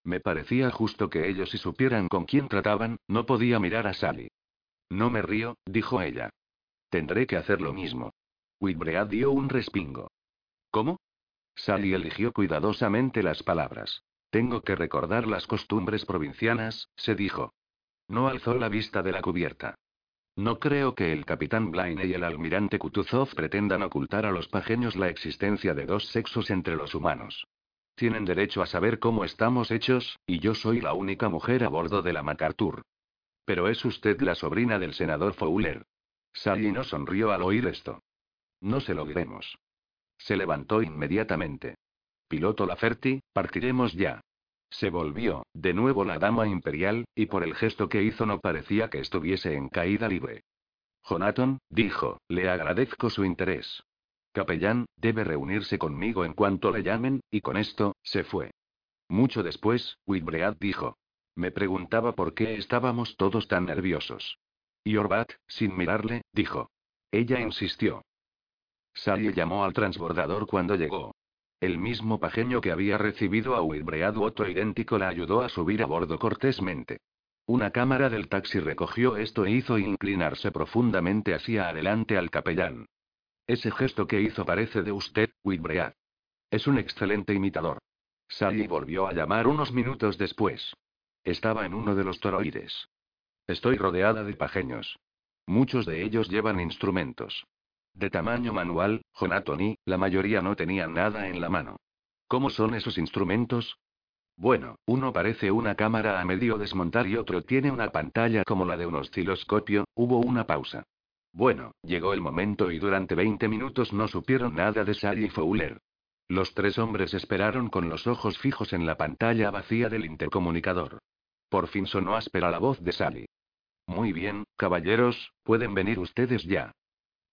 Me parecía justo que ellos si supieran con quién trataban, no podía mirar a Sally. No me río, dijo ella. Tendré que hacer lo mismo. Whitbread dio un respingo. ¿Cómo? Sally eligió cuidadosamente las palabras. Tengo que recordar las costumbres provincianas, se dijo. No alzó la vista de la cubierta. No creo que el capitán Blaine y el almirante Kutuzov pretendan ocultar a los pajeños la existencia de dos sexos entre los humanos. Tienen derecho a saber cómo estamos hechos, y yo soy la única mujer a bordo de la MacArthur. Pero es usted la sobrina del senador Fowler. Sally no sonrió al oír esto. No se lo diremos. Se levantó inmediatamente. Piloto Laferti, partiremos ya. Se volvió, de nuevo la dama imperial, y por el gesto que hizo no parecía que estuviese en caída libre. Jonathon, dijo, le agradezco su interés. Capellán, debe reunirse conmigo en cuanto le llamen, y con esto, se fue. Mucho después, Whitbread dijo. Me preguntaba por qué estábamos todos tan nerviosos. Y Orbat, sin mirarle, dijo. Ella insistió. Sally llamó al transbordador cuando llegó. El mismo pajeño que había recibido a Wilbread otro idéntico la ayudó a subir a bordo cortésmente. Una cámara del taxi recogió esto e hizo inclinarse profundamente hacia adelante al capellán. Ese gesto que hizo parece de usted, Wilbread. Es un excelente imitador. Sally volvió a llamar unos minutos después. Estaba en uno de los toroides. Estoy rodeada de pajeños. Muchos de ellos llevan instrumentos. De tamaño manual, Jonathan la mayoría no tenían nada en la mano. ¿Cómo son esos instrumentos? Bueno, uno parece una cámara a medio desmontar y otro tiene una pantalla como la de un osciloscopio, hubo una pausa. Bueno, llegó el momento y durante 20 minutos no supieron nada de Sally Fowler. Los tres hombres esperaron con los ojos fijos en la pantalla vacía del intercomunicador. Por fin sonó áspera la voz de Sally. Muy bien, caballeros, pueden venir ustedes ya.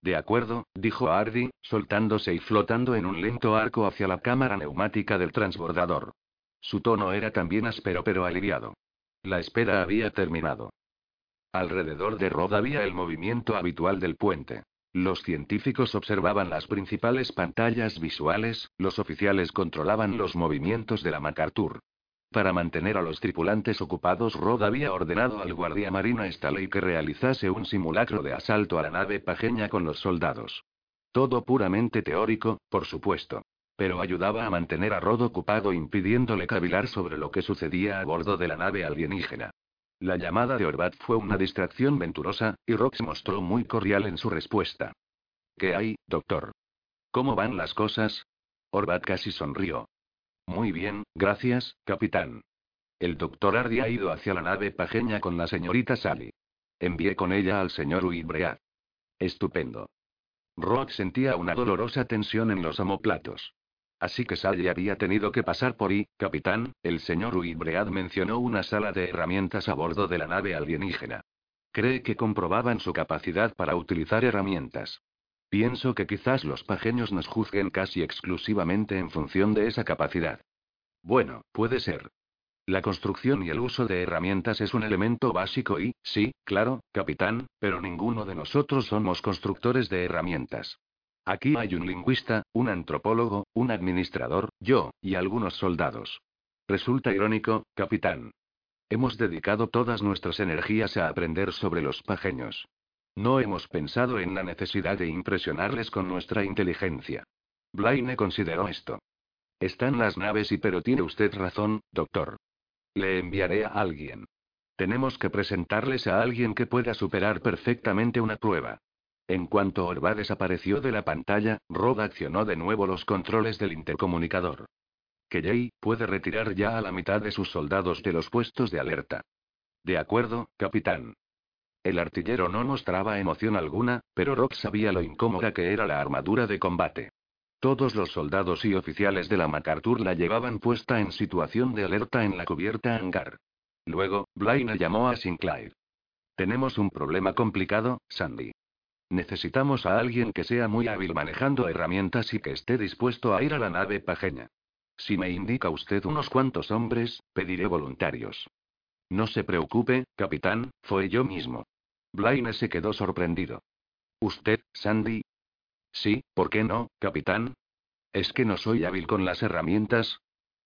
De acuerdo, dijo Ardy, soltándose y flotando en un lento arco hacia la cámara neumática del transbordador. Su tono era también áspero pero aliviado. La espera había terminado. Alrededor de Rod había el movimiento habitual del puente. Los científicos observaban las principales pantallas visuales, los oficiales controlaban los movimientos de la MacArthur. Para mantener a los tripulantes ocupados, Rod había ordenado al guardia marina Staley que realizase un simulacro de asalto a la nave pajeña con los soldados. Todo puramente teórico, por supuesto. Pero ayudaba a mantener a Rod ocupado impidiéndole cavilar sobre lo que sucedía a bordo de la nave alienígena. La llamada de Orbat fue una distracción venturosa, y Rock se mostró muy cordial en su respuesta. ¿Qué hay, doctor? ¿Cómo van las cosas? Orbat casi sonrió. Muy bien, gracias, capitán. El doctor Ardi ha ido hacia la nave pajeña con la señorita Sally. Envié con ella al señor Uibread. Estupendo. Rock sentía una dolorosa tensión en los omoplatos. Así que Sally había tenido que pasar por ahí, capitán, el señor Uibread mencionó una sala de herramientas a bordo de la nave alienígena. Cree que comprobaban su capacidad para utilizar herramientas. Pienso que quizás los pajeños nos juzguen casi exclusivamente en función de esa capacidad. Bueno, puede ser. La construcción y el uso de herramientas es un elemento básico y, sí, claro, capitán, pero ninguno de nosotros somos constructores de herramientas. Aquí hay un lingüista, un antropólogo, un administrador, yo, y algunos soldados. Resulta irónico, capitán. Hemos dedicado todas nuestras energías a aprender sobre los pajeños. No hemos pensado en la necesidad de impresionarles con nuestra inteligencia. Blaine consideró esto. Están las naves y pero tiene usted razón, doctor. Le enviaré a alguien. Tenemos que presentarles a alguien que pueda superar perfectamente una prueba. En cuanto Orba desapareció de la pantalla, Rod accionó de nuevo los controles del intercomunicador. Que Jay puede retirar ya a la mitad de sus soldados de los puestos de alerta. De acuerdo, capitán. El artillero no mostraba emoción alguna, pero Rock sabía lo incómoda que era la armadura de combate. Todos los soldados y oficiales de la MacArthur la llevaban puesta en situación de alerta en la cubierta hangar. Luego, Blaine llamó a Sinclair. Tenemos un problema complicado, Sandy. Necesitamos a alguien que sea muy hábil manejando herramientas y que esté dispuesto a ir a la nave pajeña. Si me indica usted unos cuantos hombres, pediré voluntarios. No se preocupe, capitán, fue yo mismo. Blaine se quedó sorprendido. ¿Usted, Sandy? Sí, ¿por qué no, capitán? ¿Es que no soy hábil con las herramientas?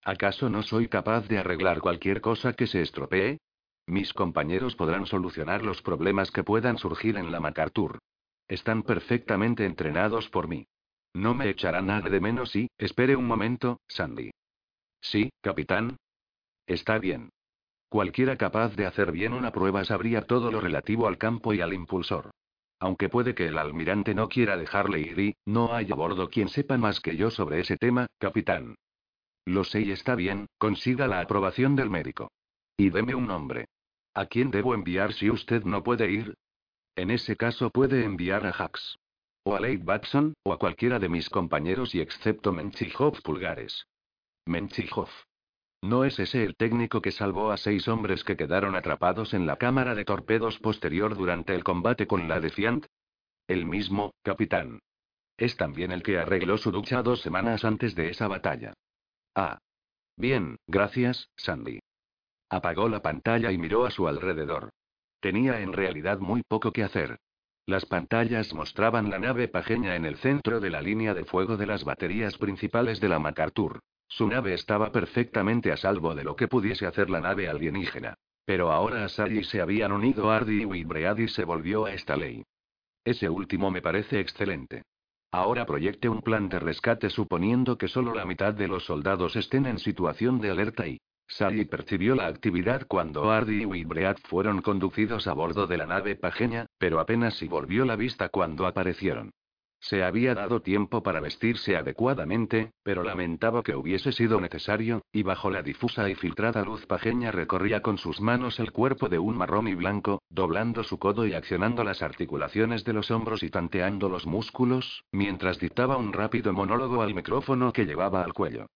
¿Acaso no soy capaz de arreglar cualquier cosa que se estropee? Mis compañeros podrán solucionar los problemas que puedan surgir en la MacArthur. Están perfectamente entrenados por mí. No me echarán nada de menos y, espere un momento, Sandy. Sí, capitán. Está bien. Cualquiera capaz de hacer bien una prueba sabría todo lo relativo al campo y al impulsor. Aunque puede que el almirante no quiera dejarle ir y, no hay a bordo quien sepa más que yo sobre ese tema, capitán. Lo sé y está bien, consiga la aprobación del médico. Y deme un nombre. ¿A quién debo enviar si usted no puede ir? En ese caso puede enviar a Hax. O a Leigh Batson, o a cualquiera de mis compañeros y excepto Menchikov Pulgares. Menchikov. ¿No es ese el técnico que salvó a seis hombres que quedaron atrapados en la cámara de torpedos posterior durante el combate con la Defiant? El mismo, capitán. Es también el que arregló su ducha dos semanas antes de esa batalla. Ah. Bien, gracias, Sandy. Apagó la pantalla y miró a su alrededor. Tenía en realidad muy poco que hacer. Las pantallas mostraban la nave pajeña en el centro de la línea de fuego de las baterías principales de la MacArthur. Su nave estaba perfectamente a salvo de lo que pudiese hacer la nave alienígena. Pero ahora a Sally se habían unido Ardy y Whitbread y se volvió a esta ley. Ese último me parece excelente. Ahora proyecte un plan de rescate suponiendo que solo la mitad de los soldados estén en situación de alerta y... Sally percibió la actividad cuando Ardy y Whitbread fueron conducidos a bordo de la nave pajeña, pero apenas si volvió la vista cuando aparecieron. Se había dado tiempo para vestirse adecuadamente, pero lamentaba que hubiese sido necesario, y bajo la difusa y filtrada luz pajeña recorría con sus manos el cuerpo de un marrón y blanco, doblando su codo y accionando las articulaciones de los hombros y tanteando los músculos, mientras dictaba un rápido monólogo al micrófono que llevaba al cuello.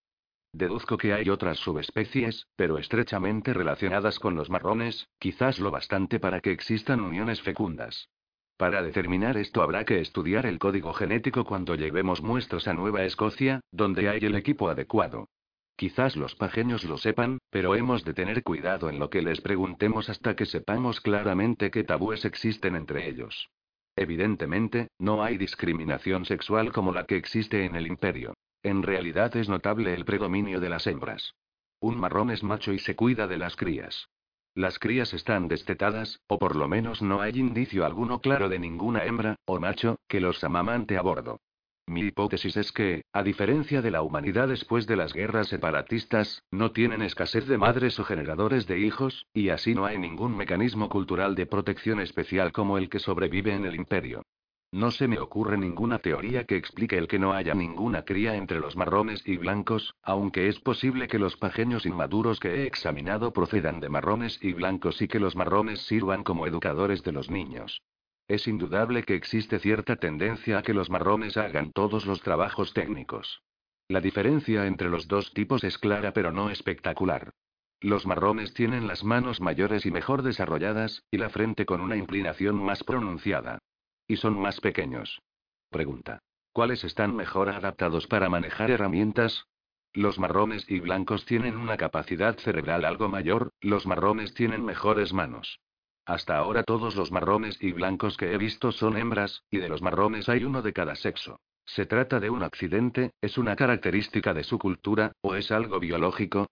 Deduzco que hay otras subespecies, pero estrechamente relacionadas con los marrones, quizás lo bastante para que existan uniones fecundas. Para determinar esto habrá que estudiar el código genético cuando llevemos muestras a Nueva Escocia, donde hay el equipo adecuado. Quizás los pajeños lo sepan, pero hemos de tener cuidado en lo que les preguntemos hasta que sepamos claramente qué tabúes existen entre ellos. Evidentemente, no hay discriminación sexual como la que existe en el imperio. En realidad es notable el predominio de las hembras. Un marrón es macho y se cuida de las crías. Las crías están destetadas, o por lo menos no hay indicio alguno claro de ninguna hembra, o macho, que los amamante a bordo. Mi hipótesis es que, a diferencia de la humanidad después de las guerras separatistas, no tienen escasez de madres o generadores de hijos, y así no hay ningún mecanismo cultural de protección especial como el que sobrevive en el imperio. No se me ocurre ninguna teoría que explique el que no haya ninguna cría entre los marrones y blancos, aunque es posible que los pajeños inmaduros que he examinado procedan de marrones y blancos y que los marrones sirvan como educadores de los niños. Es indudable que existe cierta tendencia a que los marrones hagan todos los trabajos técnicos. La diferencia entre los dos tipos es clara pero no espectacular. Los marrones tienen las manos mayores y mejor desarrolladas, y la frente con una inclinación más pronunciada. ¿Y son más pequeños? Pregunta. ¿Cuáles están mejor adaptados para manejar herramientas? Los marrones y blancos tienen una capacidad cerebral algo mayor, los marrones tienen mejores manos. Hasta ahora todos los marrones y blancos que he visto son hembras, y de los marrones hay uno de cada sexo. ¿Se trata de un accidente, es una característica de su cultura, o es algo biológico?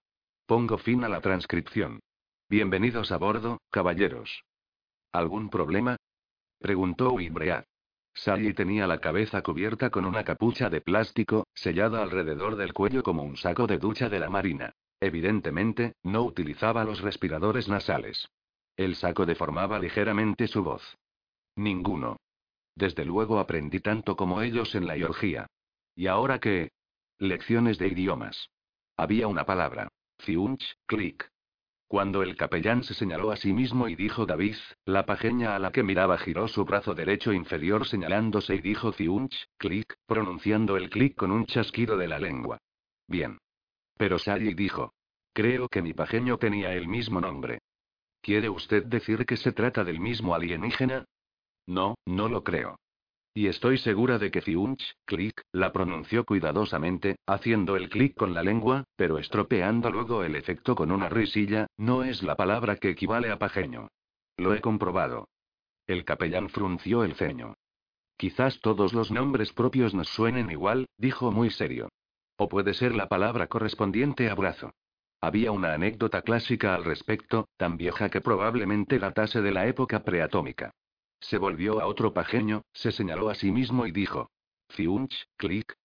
Pongo fin a la transcripción. Bienvenidos a bordo, caballeros. ¿Algún problema? Preguntó Wibread. Sally tenía la cabeza cubierta con una capucha de plástico, sellada alrededor del cuello como un saco de ducha de la marina. Evidentemente, no utilizaba los respiradores nasales. El saco deformaba ligeramente su voz. Ninguno. Desde luego aprendí tanto como ellos en la Georgia. ¿Y ahora qué? Lecciones de idiomas. Había una palabra. Fiunch, clic. Cuando el capellán se señaló a sí mismo y dijo David, la pajeña a la que miraba giró su brazo derecho inferior señalándose y dijo Fiunch, clic, pronunciando el clic con un chasquido de la lengua. Bien. Pero Sally dijo. Creo que mi pajeño tenía el mismo nombre. ¿Quiere usted decir que se trata del mismo alienígena? No, no lo creo. Y estoy segura de que Fiunch, clic, la pronunció cuidadosamente, haciendo el clic con la lengua, pero estropeando luego el efecto con una risilla, no es la palabra que equivale a pajeño. Lo he comprobado. El capellán frunció el ceño. Quizás todos los nombres propios nos suenen igual, dijo muy serio. O puede ser la palabra correspondiente a brazo. Había una anécdota clásica al respecto, tan vieja que probablemente datase de la época preatómica. Se volvió a otro pajeño, se señaló a sí mismo y dijo: Fiunch, clic.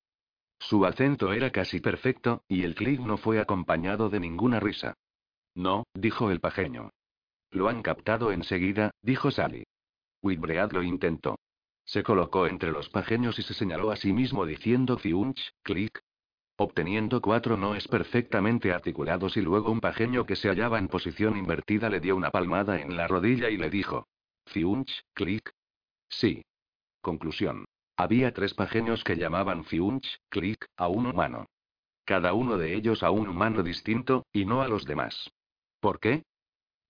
Su acento era casi perfecto, y el clic no fue acompañado de ninguna risa. No, dijo el pajeño. Lo han captado enseguida, dijo Sally. Whitbread lo intentó. Se colocó entre los pajeños y se señaló a sí mismo diciendo Fiunch, clic, obteniendo cuatro noes perfectamente articulados y luego un pajeño que se hallaba en posición invertida le dio una palmada en la rodilla y le dijo. Fiunch, clic. Sí. Conclusión. Había tres pajeños que llamaban Fiunch, clic, a un humano. Cada uno de ellos a un humano distinto, y no a los demás. ¿Por qué?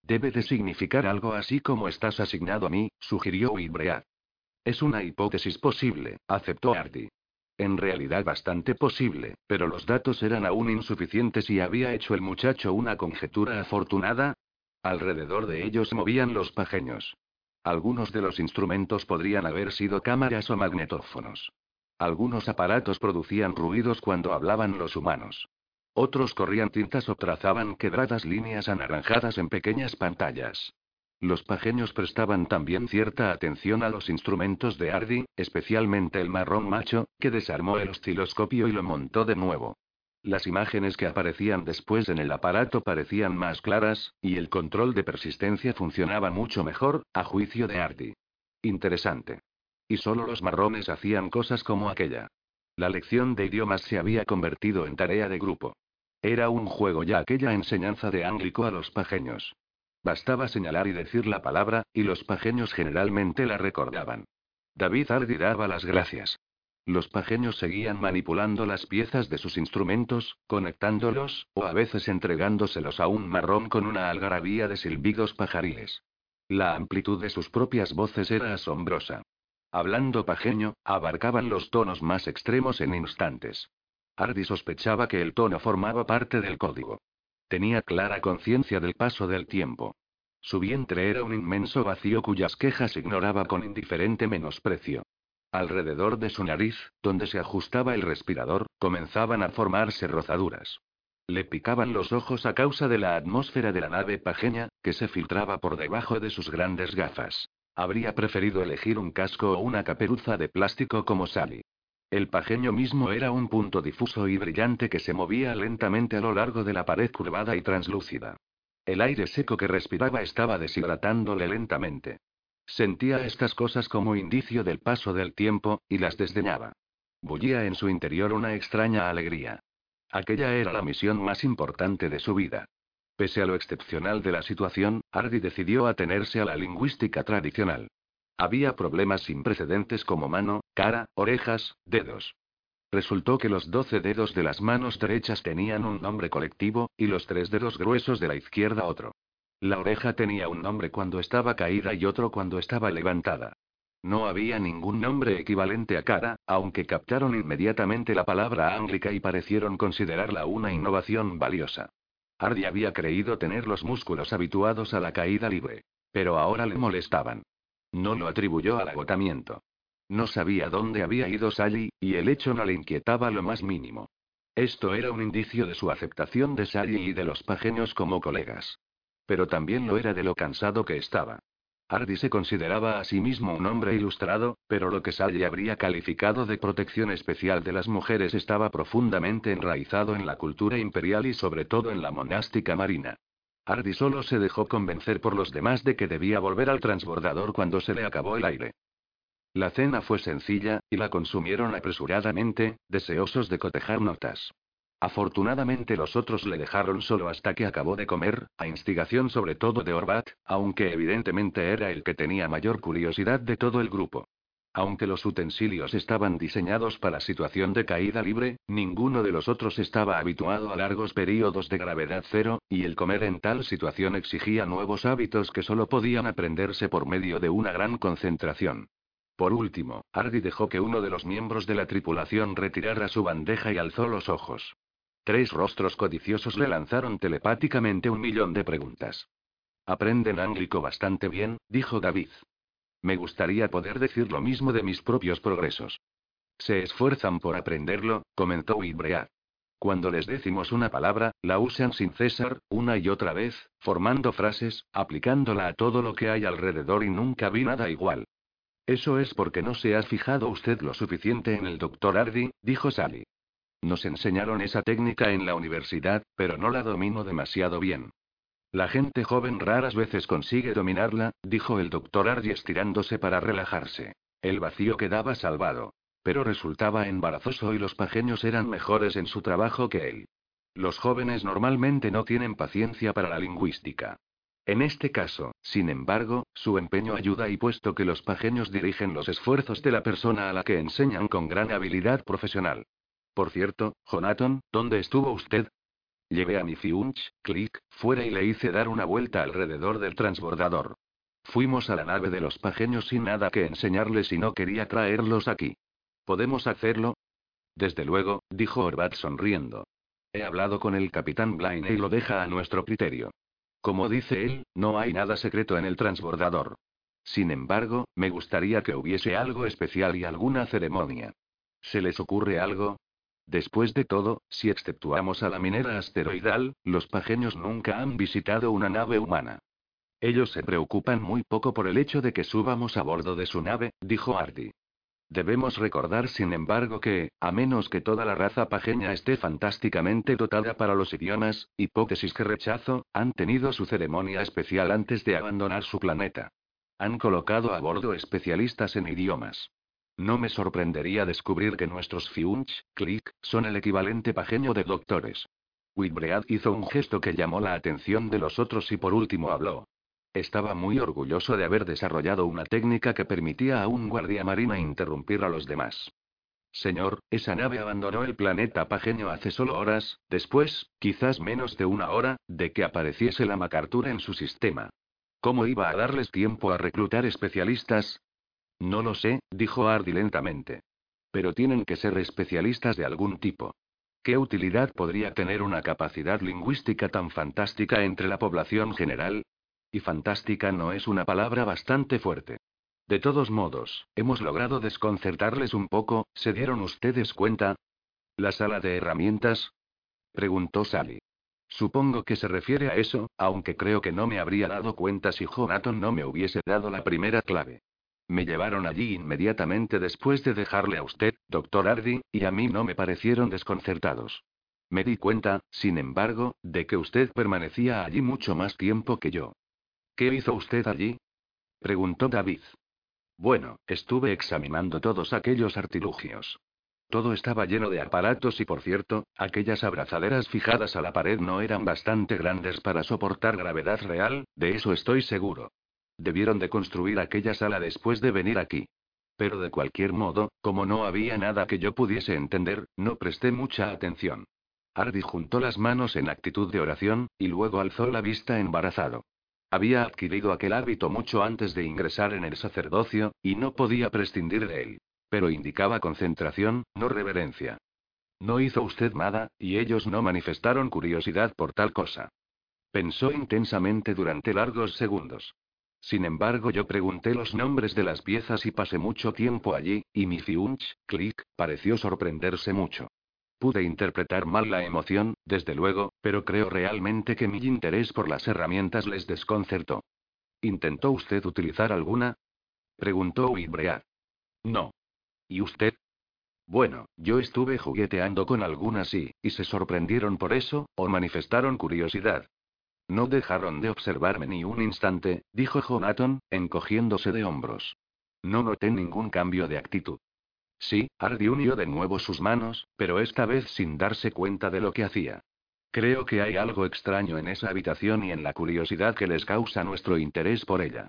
Debe de significar algo así como estás asignado a mí, sugirió Ibread. Es una hipótesis posible, aceptó Artie. En realidad bastante posible, pero los datos eran aún insuficientes y había hecho el muchacho una conjetura afortunada. Alrededor de ellos movían los pajeños. Algunos de los instrumentos podrían haber sido cámaras o magnetófonos. Algunos aparatos producían ruidos cuando hablaban los humanos. Otros corrían tintas o trazaban quebradas líneas anaranjadas en pequeñas pantallas. Los pajeños prestaban también cierta atención a los instrumentos de Ardi, especialmente el marrón macho, que desarmó el osciloscopio y lo montó de nuevo. Las imágenes que aparecían después en el aparato parecían más claras, y el control de persistencia funcionaba mucho mejor, a juicio de Ardi. Interesante. Y solo los marrones hacían cosas como aquella. La lección de idiomas se había convertido en tarea de grupo. Era un juego ya aquella enseñanza de Ánglico a los pajeños. Bastaba señalar y decir la palabra, y los pajeños generalmente la recordaban. David Ardi daba las gracias. Los pajeños seguían manipulando las piezas de sus instrumentos, conectándolos, o a veces entregándoselos a un marrón con una algarabía de silbidos pajariles. La amplitud de sus propias voces era asombrosa. Hablando pajeño, abarcaban los tonos más extremos en instantes. Ardi sospechaba que el tono formaba parte del código. Tenía clara conciencia del paso del tiempo. Su vientre era un inmenso vacío cuyas quejas ignoraba con indiferente menosprecio. Alrededor de su nariz, donde se ajustaba el respirador, comenzaban a formarse rozaduras. Le picaban los ojos a causa de la atmósfera de la nave pajeña, que se filtraba por debajo de sus grandes gafas. Habría preferido elegir un casco o una caperuza de plástico como Sally. El pajeño mismo era un punto difuso y brillante que se movía lentamente a lo largo de la pared curvada y translúcida. El aire seco que respiraba estaba deshidratándole lentamente. Sentía estas cosas como indicio del paso del tiempo, y las desdeñaba. Bullía en su interior una extraña alegría. Aquella era la misión más importante de su vida. Pese a lo excepcional de la situación, Hardy decidió atenerse a la lingüística tradicional. Había problemas sin precedentes como mano, cara, orejas, dedos. Resultó que los doce dedos de las manos derechas tenían un nombre colectivo, y los tres dedos gruesos de la izquierda otro. La oreja tenía un nombre cuando estaba caída y otro cuando estaba levantada. No había ningún nombre equivalente a cara, aunque captaron inmediatamente la palabra ánglica y parecieron considerarla una innovación valiosa. Hardy había creído tener los músculos habituados a la caída libre. Pero ahora le molestaban. No lo atribuyó al agotamiento. No sabía dónde había ido Sally, y el hecho no le inquietaba lo más mínimo. Esto era un indicio de su aceptación de Sally y de los pajeños como colegas. Pero también lo era de lo cansado que estaba. Hardy se consideraba a sí mismo un hombre ilustrado, pero lo que Sally habría calificado de protección especial de las mujeres estaba profundamente enraizado en la cultura imperial y sobre todo en la monástica marina. Hardy solo se dejó convencer por los demás de que debía volver al transbordador cuando se le acabó el aire. La cena fue sencilla, y la consumieron apresuradamente, deseosos de cotejar notas. Afortunadamente los otros le dejaron solo hasta que acabó de comer, a instigación sobre todo de Orbat, aunque evidentemente era el que tenía mayor curiosidad de todo el grupo. Aunque los utensilios estaban diseñados para situación de caída libre, ninguno de los otros estaba habituado a largos periodos de gravedad cero, y el comer en tal situación exigía nuevos hábitos que solo podían aprenderse por medio de una gran concentración. Por último, Hardy dejó que uno de los miembros de la tripulación retirara su bandeja y alzó los ojos. Tres rostros codiciosos le lanzaron telepáticamente un millón de preguntas. Aprenden ánglico bastante bien, dijo David. Me gustaría poder decir lo mismo de mis propios progresos. Se esfuerzan por aprenderlo, comentó Wibread. Cuando les decimos una palabra, la usan sin cesar, una y otra vez, formando frases, aplicándola a todo lo que hay alrededor y nunca vi nada igual. Eso es porque no se ha fijado usted lo suficiente en el doctor Hardy, dijo Sally. Nos enseñaron esa técnica en la universidad, pero no la domino demasiado bien. La gente joven raras veces consigue dominarla, dijo el doctor Argy estirándose para relajarse. El vacío quedaba salvado. Pero resultaba embarazoso y los pajeños eran mejores en su trabajo que él. Los jóvenes normalmente no tienen paciencia para la lingüística. En este caso, sin embargo, su empeño ayuda y puesto que los pajeños dirigen los esfuerzos de la persona a la que enseñan con gran habilidad profesional. Por cierto, Jonathan, ¿dónde estuvo usted? Llevé a mi fiunch, clic, fuera y le hice dar una vuelta alrededor del transbordador. Fuimos a la nave de los pajeños sin nada que enseñarles y no quería traerlos aquí. ¿Podemos hacerlo? Desde luego, dijo Orbat sonriendo. He hablado con el capitán Blaine y lo deja a nuestro criterio. Como dice él, no hay nada secreto en el transbordador. Sin embargo, me gustaría que hubiese algo especial y alguna ceremonia. ¿Se les ocurre algo? Después de todo, si exceptuamos a la minera asteroidal, los pajeños nunca han visitado una nave humana. Ellos se preocupan muy poco por el hecho de que subamos a bordo de su nave, dijo Artie. Debemos recordar, sin embargo, que, a menos que toda la raza pajeña esté fantásticamente dotada para los idiomas, hipótesis que rechazo, han tenido su ceremonia especial antes de abandonar su planeta. Han colocado a bordo especialistas en idiomas. No me sorprendería descubrir que nuestros Fiunch, Click, son el equivalente pajeño de doctores. Whitbread hizo un gesto que llamó la atención de los otros y por último habló. Estaba muy orgulloso de haber desarrollado una técnica que permitía a un guardia marina interrumpir a los demás. Señor, esa nave abandonó el planeta pajeño hace solo horas, después, quizás menos de una hora, de que apareciese la MacArthur en su sistema. ¿Cómo iba a darles tiempo a reclutar especialistas? No lo sé, dijo Ardy lentamente. Pero tienen que ser especialistas de algún tipo. ¿Qué utilidad podría tener una capacidad lingüística tan fantástica entre la población general? Y fantástica no es una palabra bastante fuerte. De todos modos, hemos logrado desconcertarles un poco, ¿se dieron ustedes cuenta? ¿La sala de herramientas? preguntó Sally. Supongo que se refiere a eso, aunque creo que no me habría dado cuenta si Jonathan no me hubiese dado la primera clave. Me llevaron allí inmediatamente después de dejarle a usted, doctor Hardy, y a mí no me parecieron desconcertados. Me di cuenta, sin embargo, de que usted permanecía allí mucho más tiempo que yo. ¿Qué hizo usted allí? preguntó David. Bueno, estuve examinando todos aquellos artilugios. Todo estaba lleno de aparatos y por cierto, aquellas abrazaderas fijadas a la pared no eran bastante grandes para soportar gravedad real, de eso estoy seguro. Debieron de construir aquella sala después de venir aquí. Pero de cualquier modo, como no había nada que yo pudiese entender, no presté mucha atención. Ardi juntó las manos en actitud de oración, y luego alzó la vista embarazado. Había adquirido aquel hábito mucho antes de ingresar en el sacerdocio, y no podía prescindir de él. Pero indicaba concentración, no reverencia. No hizo usted nada, y ellos no manifestaron curiosidad por tal cosa. Pensó intensamente durante largos segundos. Sin embargo, yo pregunté los nombres de las piezas y pasé mucho tiempo allí, y mi fiunch, click, pareció sorprenderse mucho. Pude interpretar mal la emoción, desde luego, pero creo realmente que mi interés por las herramientas les desconcertó. ¿Intentó usted utilizar alguna? Preguntó Wibread. No. ¿Y usted? Bueno, yo estuve jugueteando con algunas y, y se sorprendieron por eso, o manifestaron curiosidad. No dejaron de observarme ni un instante, dijo Jonathan, encogiéndose de hombros. No noté ningún cambio de actitud. Sí, Hardy unió de nuevo sus manos, pero esta vez sin darse cuenta de lo que hacía. Creo que hay algo extraño en esa habitación y en la curiosidad que les causa nuestro interés por ella.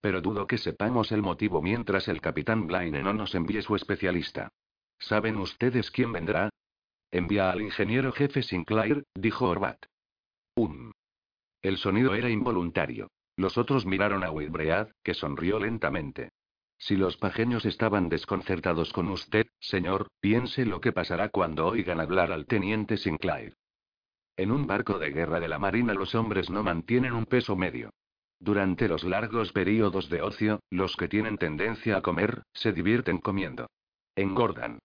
Pero dudo que sepamos el motivo mientras el capitán Blaine no nos envíe su especialista. ¿Saben ustedes quién vendrá? Envía al ingeniero jefe Sinclair, dijo Orbat. Un. El sonido era involuntario. Los otros miraron a Wilbread, que sonrió lentamente. Si los pajeños estaban desconcertados con usted, señor, piense lo que pasará cuando oigan hablar al teniente Sinclair. En un barco de guerra de la Marina los hombres no mantienen un peso medio. Durante los largos períodos de ocio, los que tienen tendencia a comer, se divierten comiendo. Engordan.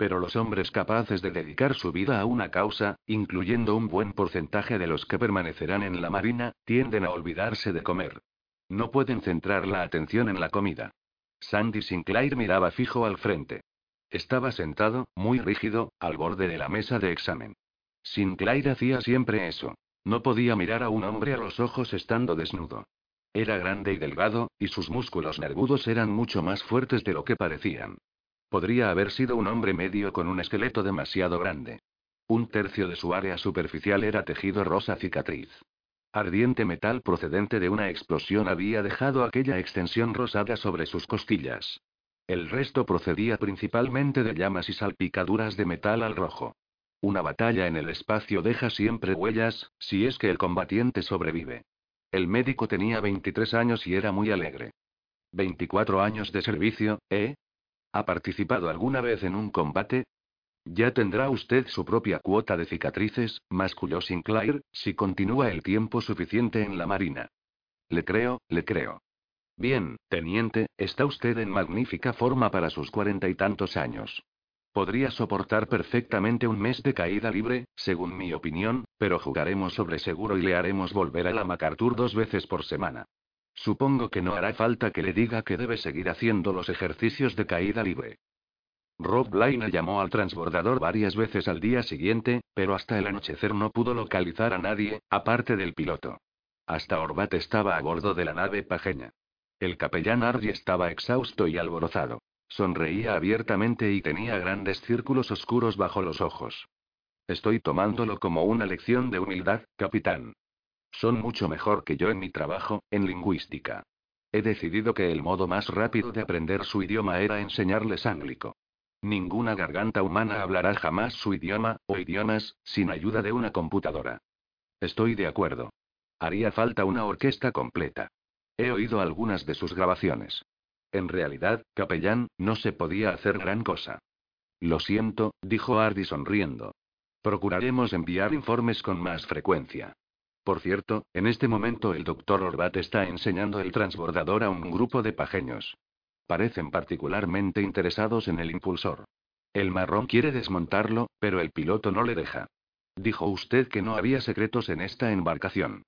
Pero los hombres capaces de dedicar su vida a una causa, incluyendo un buen porcentaje de los que permanecerán en la Marina, tienden a olvidarse de comer. No pueden centrar la atención en la comida. Sandy Sinclair miraba fijo al frente. Estaba sentado, muy rígido, al borde de la mesa de examen. Sinclair hacía siempre eso. No podía mirar a un hombre a los ojos estando desnudo. Era grande y delgado, y sus músculos nervudos eran mucho más fuertes de lo que parecían. Podría haber sido un hombre medio con un esqueleto demasiado grande. Un tercio de su área superficial era tejido rosa cicatriz. Ardiente metal procedente de una explosión había dejado aquella extensión rosada sobre sus costillas. El resto procedía principalmente de llamas y salpicaduras de metal al rojo. Una batalla en el espacio deja siempre huellas, si es que el combatiente sobrevive. El médico tenía 23 años y era muy alegre. 24 años de servicio, ¿eh? ¿Ha participado alguna vez en un combate? Ya tendrá usted su propia cuota de cicatrices, masculló Sinclair, si continúa el tiempo suficiente en la Marina. Le creo, le creo. Bien, teniente, está usted en magnífica forma para sus cuarenta y tantos años. Podría soportar perfectamente un mes de caída libre, según mi opinión, pero jugaremos sobre seguro y le haremos volver a la MacArthur dos veces por semana. Supongo que no hará falta que le diga que debe seguir haciendo los ejercicios de caída libre. Rob Blaine llamó al transbordador varias veces al día siguiente, pero hasta el anochecer no pudo localizar a nadie, aparte del piloto. Hasta Orbat estaba a bordo de la nave pajeña. El capellán Ardy estaba exhausto y alborozado. Sonreía abiertamente y tenía grandes círculos oscuros bajo los ojos. Estoy tomándolo como una lección de humildad, capitán. Son mucho mejor que yo en mi trabajo, en lingüística. He decidido que el modo más rápido de aprender su idioma era enseñarles ánglico. Ninguna garganta humana hablará jamás su idioma, o idiomas, sin ayuda de una computadora. Estoy de acuerdo. Haría falta una orquesta completa. He oído algunas de sus grabaciones. En realidad, capellán, no se podía hacer gran cosa. Lo siento, dijo Ardy sonriendo. Procuraremos enviar informes con más frecuencia. Por cierto, en este momento el doctor Orbat está enseñando el transbordador a un grupo de pajeños. Parecen particularmente interesados en el impulsor. El marrón quiere desmontarlo, pero el piloto no le deja. Dijo usted que no había secretos en esta embarcación.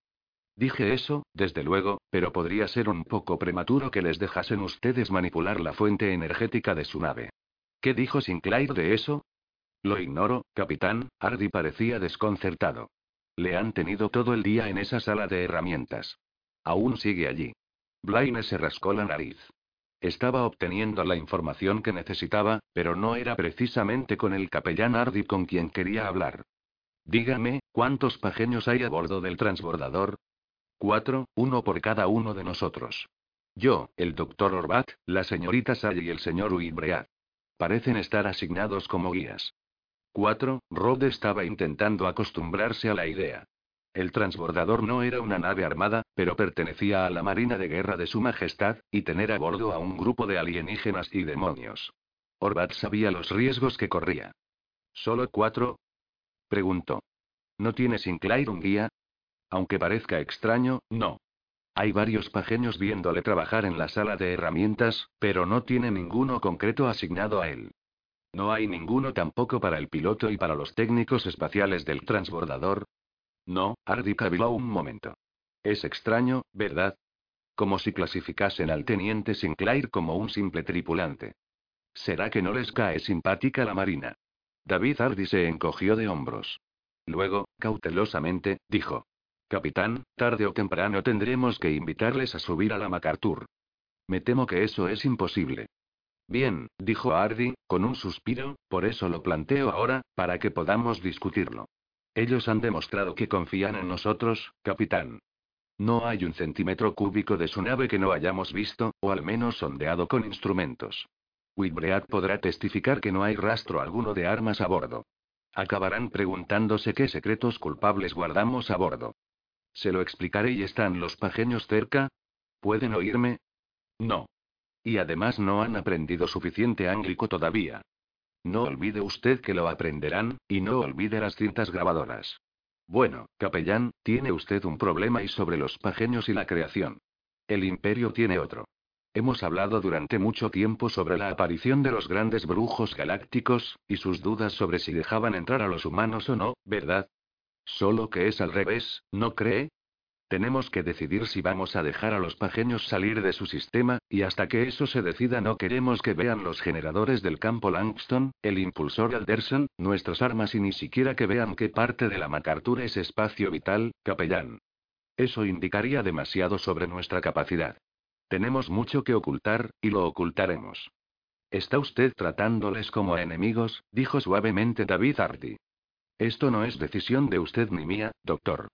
Dije eso, desde luego, pero podría ser un poco prematuro que les dejasen ustedes manipular la fuente energética de su nave. ¿Qué dijo Sinclair de eso? Lo ignoro, capitán, Hardy parecía desconcertado. Le han tenido todo el día en esa sala de herramientas. Aún sigue allí. Blaine se rascó la nariz. Estaba obteniendo la información que necesitaba, pero no era precisamente con el capellán Hardy con quien quería hablar. Dígame, ¿cuántos pajeños hay a bordo del transbordador? Cuatro, uno por cada uno de nosotros. Yo, el doctor Orbat, la señorita Sally y el señor Uibreat. Parecen estar asignados como guías. Cuatro, Rod estaba intentando acostumbrarse a la idea. El transbordador no era una nave armada, pero pertenecía a la Marina de Guerra de Su Majestad, y tener a bordo a un grupo de alienígenas y demonios. Orbat sabía los riesgos que corría. ¿Solo cuatro? Preguntó. ¿No tiene Sinclair un guía? Aunque parezca extraño, no. Hay varios pajeños viéndole trabajar en la sala de herramientas, pero no tiene ninguno concreto asignado a él. No hay ninguno tampoco para el piloto y para los técnicos espaciales del transbordador. No, Hardy caviló un momento. Es extraño, ¿verdad? Como si clasificasen al teniente Sinclair como un simple tripulante. ¿Será que no les cae simpática la marina? David Hardy se encogió de hombros. Luego, cautelosamente, dijo. Capitán, tarde o temprano tendremos que invitarles a subir a la MacArthur. Me temo que eso es imposible. Bien, dijo Hardy, con un suspiro, por eso lo planteo ahora, para que podamos discutirlo. Ellos han demostrado que confían en nosotros, capitán. No hay un centímetro cúbico de su nave que no hayamos visto, o al menos sondeado con instrumentos. Whitbread podrá testificar que no hay rastro alguno de armas a bordo. Acabarán preguntándose qué secretos culpables guardamos a bordo. Se lo explicaré y están los pajeños cerca. ¿Pueden oírme? No. Y además no han aprendido suficiente ánglico todavía. No olvide usted que lo aprenderán, y no olvide las cintas grabadoras. Bueno, capellán, tiene usted un problema y sobre los pajeños y la creación. El imperio tiene otro. Hemos hablado durante mucho tiempo sobre la aparición de los grandes brujos galácticos, y sus dudas sobre si dejaban entrar a los humanos o no, ¿verdad? Solo que es al revés, ¿no cree? Tenemos que decidir si vamos a dejar a los pajeños salir de su sistema, y hasta que eso se decida no queremos que vean los generadores del campo Langston, el impulsor Alderson, nuestras armas y ni siquiera que vean qué parte de la MacArthur es espacio vital, capellán. Eso indicaría demasiado sobre nuestra capacidad. Tenemos mucho que ocultar, y lo ocultaremos. Está usted tratándoles como a enemigos, dijo suavemente David Hardy. Esto no es decisión de usted ni mía, doctor.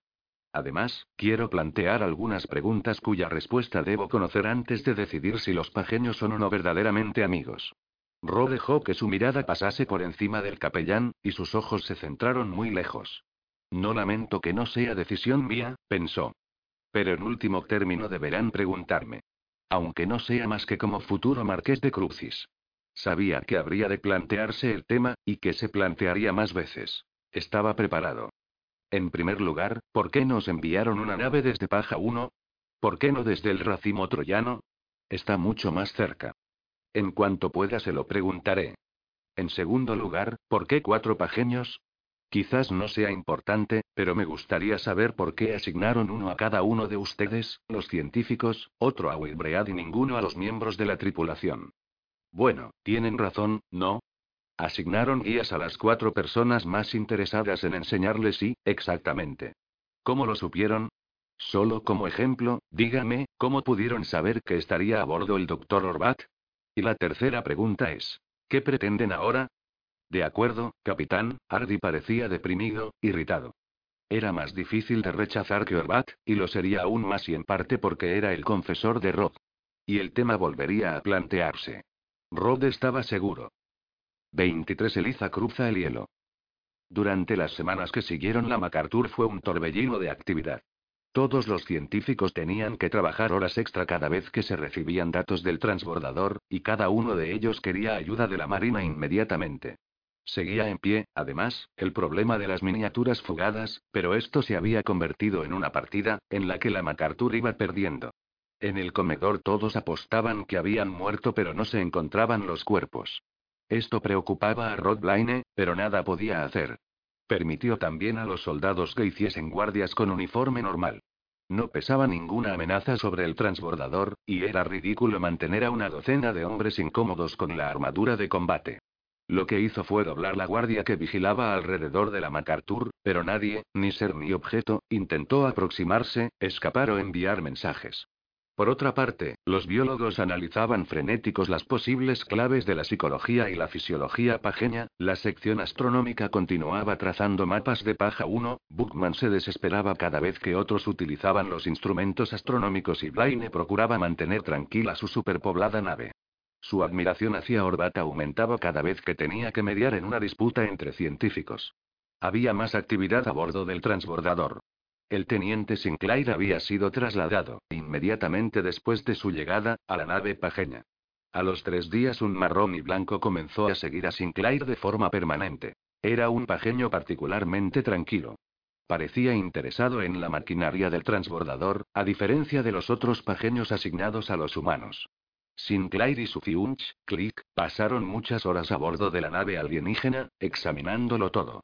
Además, quiero plantear algunas preguntas cuya respuesta debo conocer antes de decidir si los pajeños son o no verdaderamente amigos. Ro dejó que su mirada pasase por encima del capellán, y sus ojos se centraron muy lejos. No lamento que no sea decisión mía, pensó. Pero en último término deberán preguntarme. Aunque no sea más que como futuro marqués de Crucis. Sabía que habría de plantearse el tema, y que se plantearía más veces. Estaba preparado. En primer lugar, ¿por qué nos enviaron una nave desde Paja 1? ¿Por qué no desde el racimo troyano? Está mucho más cerca. En cuanto pueda se lo preguntaré. En segundo lugar, ¿por qué cuatro pajeños? Quizás no sea importante, pero me gustaría saber por qué asignaron uno a cada uno de ustedes, los científicos, otro a Wilbread y ninguno a los miembros de la tripulación. Bueno, tienen razón, ¿no? Asignaron guías a las cuatro personas más interesadas en enseñarles sí, exactamente. ¿Cómo lo supieron? Solo como ejemplo, dígame, ¿cómo pudieron saber que estaría a bordo el doctor Orbat? Y la tercera pregunta es, ¿qué pretenden ahora? De acuerdo, capitán, Hardy parecía deprimido, irritado. Era más difícil de rechazar que Orbat, y lo sería aún más y en parte porque era el confesor de Rod. Y el tema volvería a plantearse. Rod estaba seguro. 23 Eliza cruza el hielo. Durante las semanas que siguieron la MacArthur fue un torbellino de actividad. Todos los científicos tenían que trabajar horas extra cada vez que se recibían datos del transbordador, y cada uno de ellos quería ayuda de la Marina inmediatamente. Seguía en pie, además, el problema de las miniaturas fugadas, pero esto se había convertido en una partida, en la que la MacArthur iba perdiendo. En el comedor todos apostaban que habían muerto pero no se encontraban los cuerpos. Esto preocupaba a Rod Blaine, pero nada podía hacer. Permitió también a los soldados que hiciesen guardias con uniforme normal. No pesaba ninguna amenaza sobre el transbordador, y era ridículo mantener a una docena de hombres incómodos con la armadura de combate. Lo que hizo fue doblar la guardia que vigilaba alrededor de la MacArthur, pero nadie, ni ser ni objeto, intentó aproximarse, escapar o enviar mensajes. Por otra parte, los biólogos analizaban frenéticos las posibles claves de la psicología y la fisiología pajeña, la sección astronómica continuaba trazando mapas de paja 1, Buckman se desesperaba cada vez que otros utilizaban los instrumentos astronómicos y Blaine procuraba mantener tranquila su superpoblada nave. Su admiración hacia Orbat aumentaba cada vez que tenía que mediar en una disputa entre científicos. Había más actividad a bordo del transbordador. El teniente Sinclair había sido trasladado, inmediatamente después de su llegada, a la nave pajeña. A los tres días un marrón y blanco comenzó a seguir a Sinclair de forma permanente. Era un pajeño particularmente tranquilo. Parecía interesado en la maquinaria del transbordador, a diferencia de los otros pajeños asignados a los humanos. Sinclair y su fiunch, Click, pasaron muchas horas a bordo de la nave alienígena, examinándolo todo.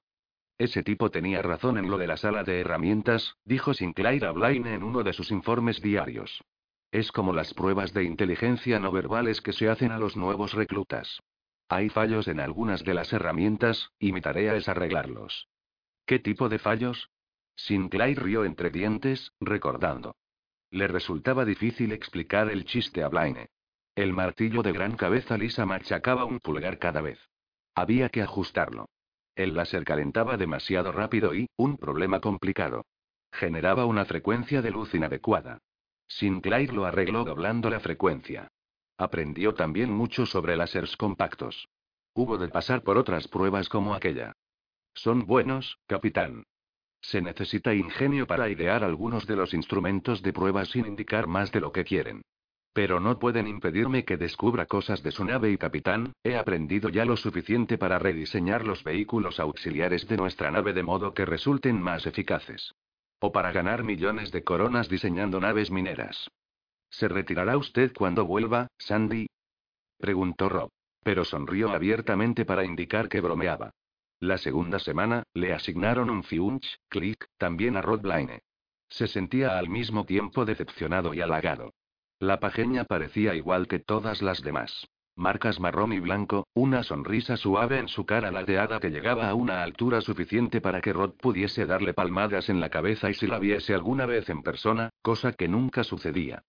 Ese tipo tenía razón en lo de la sala de herramientas, dijo Sinclair a Blaine en uno de sus informes diarios. Es como las pruebas de inteligencia no verbales que se hacen a los nuevos reclutas. Hay fallos en algunas de las herramientas, y mi tarea es arreglarlos. ¿Qué tipo de fallos? Sinclair rió entre dientes, recordando. Le resultaba difícil explicar el chiste a Blaine. El martillo de gran cabeza lisa machacaba un pulgar cada vez. Había que ajustarlo. El láser calentaba demasiado rápido y, un problema complicado. Generaba una frecuencia de luz inadecuada. Sinclair lo arregló doblando la frecuencia. Aprendió también mucho sobre láseres compactos. Hubo de pasar por otras pruebas como aquella. Son buenos, capitán. Se necesita ingenio para idear algunos de los instrumentos de prueba sin indicar más de lo que quieren. Pero no pueden impedirme que descubra cosas de su nave y capitán, he aprendido ya lo suficiente para rediseñar los vehículos auxiliares de nuestra nave de modo que resulten más eficaces. O para ganar millones de coronas diseñando naves mineras. ¿Se retirará usted cuando vuelva, Sandy? preguntó Rob. Pero sonrió abiertamente para indicar que bromeaba. La segunda semana, le asignaron un Fiunch, Click, también a Rod Blaine. Se sentía al mismo tiempo decepcionado y halagado. La pajeña parecía igual que todas las demás. Marcas marrón y blanco, una sonrisa suave en su cara ladeada que llegaba a una altura suficiente para que Rod pudiese darle palmadas en la cabeza y si la viese alguna vez en persona, cosa que nunca sucedía.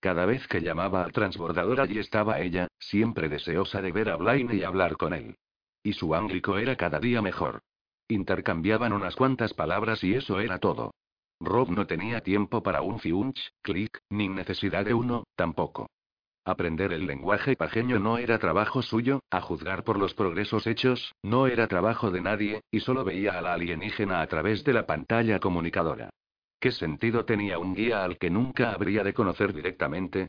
Cada vez que llamaba al transbordador allí estaba ella, siempre deseosa de ver a Blaine y hablar con él. Y su ánglico era cada día mejor. Intercambiaban unas cuantas palabras y eso era todo. Rob no tenía tiempo para un fiunch, clic, ni necesidad de uno, tampoco. Aprender el lenguaje pajeño no era trabajo suyo, a juzgar por los progresos hechos, no era trabajo de nadie, y solo veía a la alienígena a través de la pantalla comunicadora. ¿Qué sentido tenía un guía al que nunca habría de conocer directamente?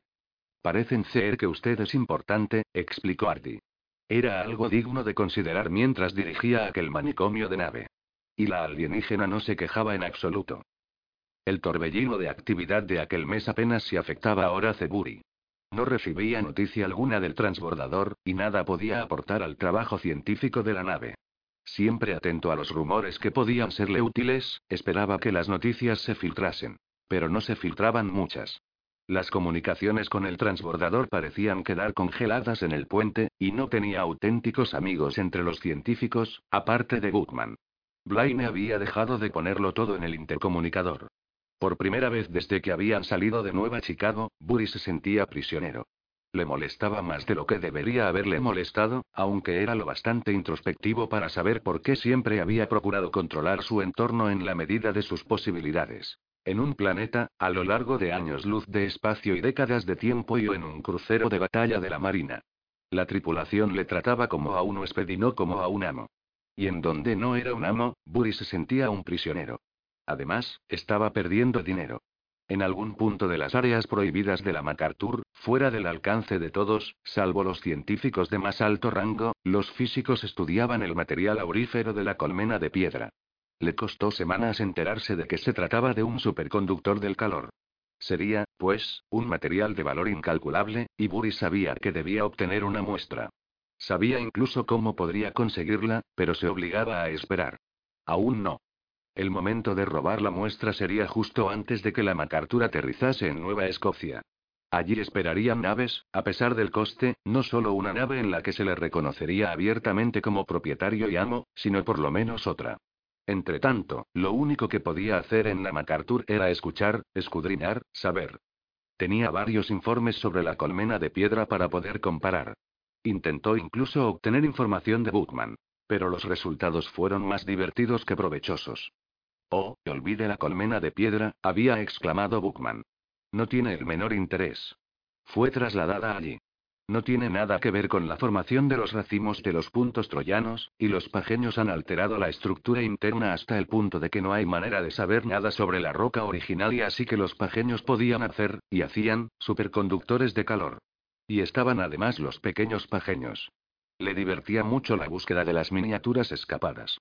Parecen ser que usted es importante, explicó Artie. Era algo digno de considerar mientras dirigía aquel manicomio de nave. Y la alienígena no se quejaba en absoluto. El torbellino de actividad de aquel mes apenas si afectaba ahora a Ceburi. No recibía noticia alguna del transbordador, y nada podía aportar al trabajo científico de la nave. Siempre atento a los rumores que podían serle útiles, esperaba que las noticias se filtrasen. Pero no se filtraban muchas. Las comunicaciones con el transbordador parecían quedar congeladas en el puente, y no tenía auténticos amigos entre los científicos, aparte de Gutman. Blaine había dejado de ponerlo todo en el intercomunicador. Por primera vez desde que habían salido de Nueva Chicago, Burry se sentía prisionero. Le molestaba más de lo que debería haberle molestado, aunque era lo bastante introspectivo para saber por qué siempre había procurado controlar su entorno en la medida de sus posibilidades. En un planeta, a lo largo de años luz de espacio y décadas de tiempo y en un crucero de batalla de la Marina. La tripulación le trataba como a un huésped y no como a un amo. Y en donde no era un amo, Burry se sentía un prisionero. Además, estaba perdiendo dinero. En algún punto de las áreas prohibidas de la MacArthur, fuera del alcance de todos, salvo los científicos de más alto rango, los físicos estudiaban el material aurífero de la colmena de piedra. Le costó semanas enterarse de que se trataba de un superconductor del calor. Sería, pues, un material de valor incalculable, y Buri sabía que debía obtener una muestra. Sabía incluso cómo podría conseguirla, pero se obligaba a esperar. Aún no. El momento de robar la muestra sería justo antes de que la MacArthur aterrizase en Nueva Escocia. Allí esperarían naves, a pesar del coste, no solo una nave en la que se le reconocería abiertamente como propietario y amo, sino por lo menos otra. Entretanto, lo único que podía hacer en la MacArthur era escuchar, escudriñar, saber. Tenía varios informes sobre la colmena de piedra para poder comparar. Intentó incluso obtener información de Bookman. Pero los resultados fueron más divertidos que provechosos. Oh, olvide la colmena de piedra, había exclamado Buckman. No tiene el menor interés. Fue trasladada allí. No tiene nada que ver con la formación de los racimos de los puntos troyanos, y los pajeños han alterado la estructura interna hasta el punto de que no hay manera de saber nada sobre la roca original y así que los pajeños podían hacer, y hacían, superconductores de calor. Y estaban además los pequeños pajeños. Le divertía mucho la búsqueda de las miniaturas escapadas.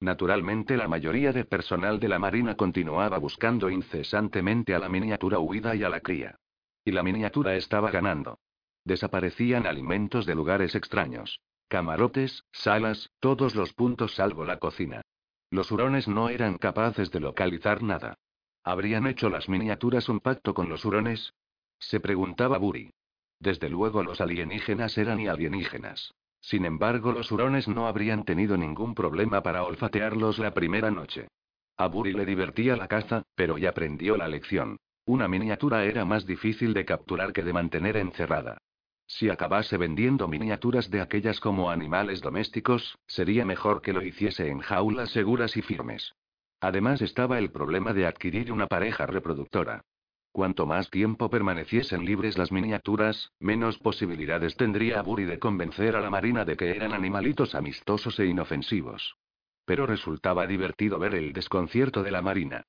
Naturalmente la mayoría de personal de la Marina continuaba buscando incesantemente a la miniatura huida y a la cría. Y la miniatura estaba ganando. Desaparecían alimentos de lugares extraños. Camarotes, salas, todos los puntos salvo la cocina. Los hurones no eran capaces de localizar nada. ¿Habrían hecho las miniaturas un pacto con los hurones? Se preguntaba Buri. Desde luego los alienígenas eran y alienígenas. Sin embargo, los hurones no habrían tenido ningún problema para olfatearlos la primera noche. A Buri le divertía la caza, pero ya aprendió la lección. Una miniatura era más difícil de capturar que de mantener encerrada. Si acabase vendiendo miniaturas de aquellas como animales domésticos, sería mejor que lo hiciese en jaulas seguras y firmes. Además estaba el problema de adquirir una pareja reproductora. Cuanto más tiempo permaneciesen libres las miniaturas, menos posibilidades tendría Buri de convencer a la marina de que eran animalitos amistosos e inofensivos. Pero resultaba divertido ver el desconcierto de la marina.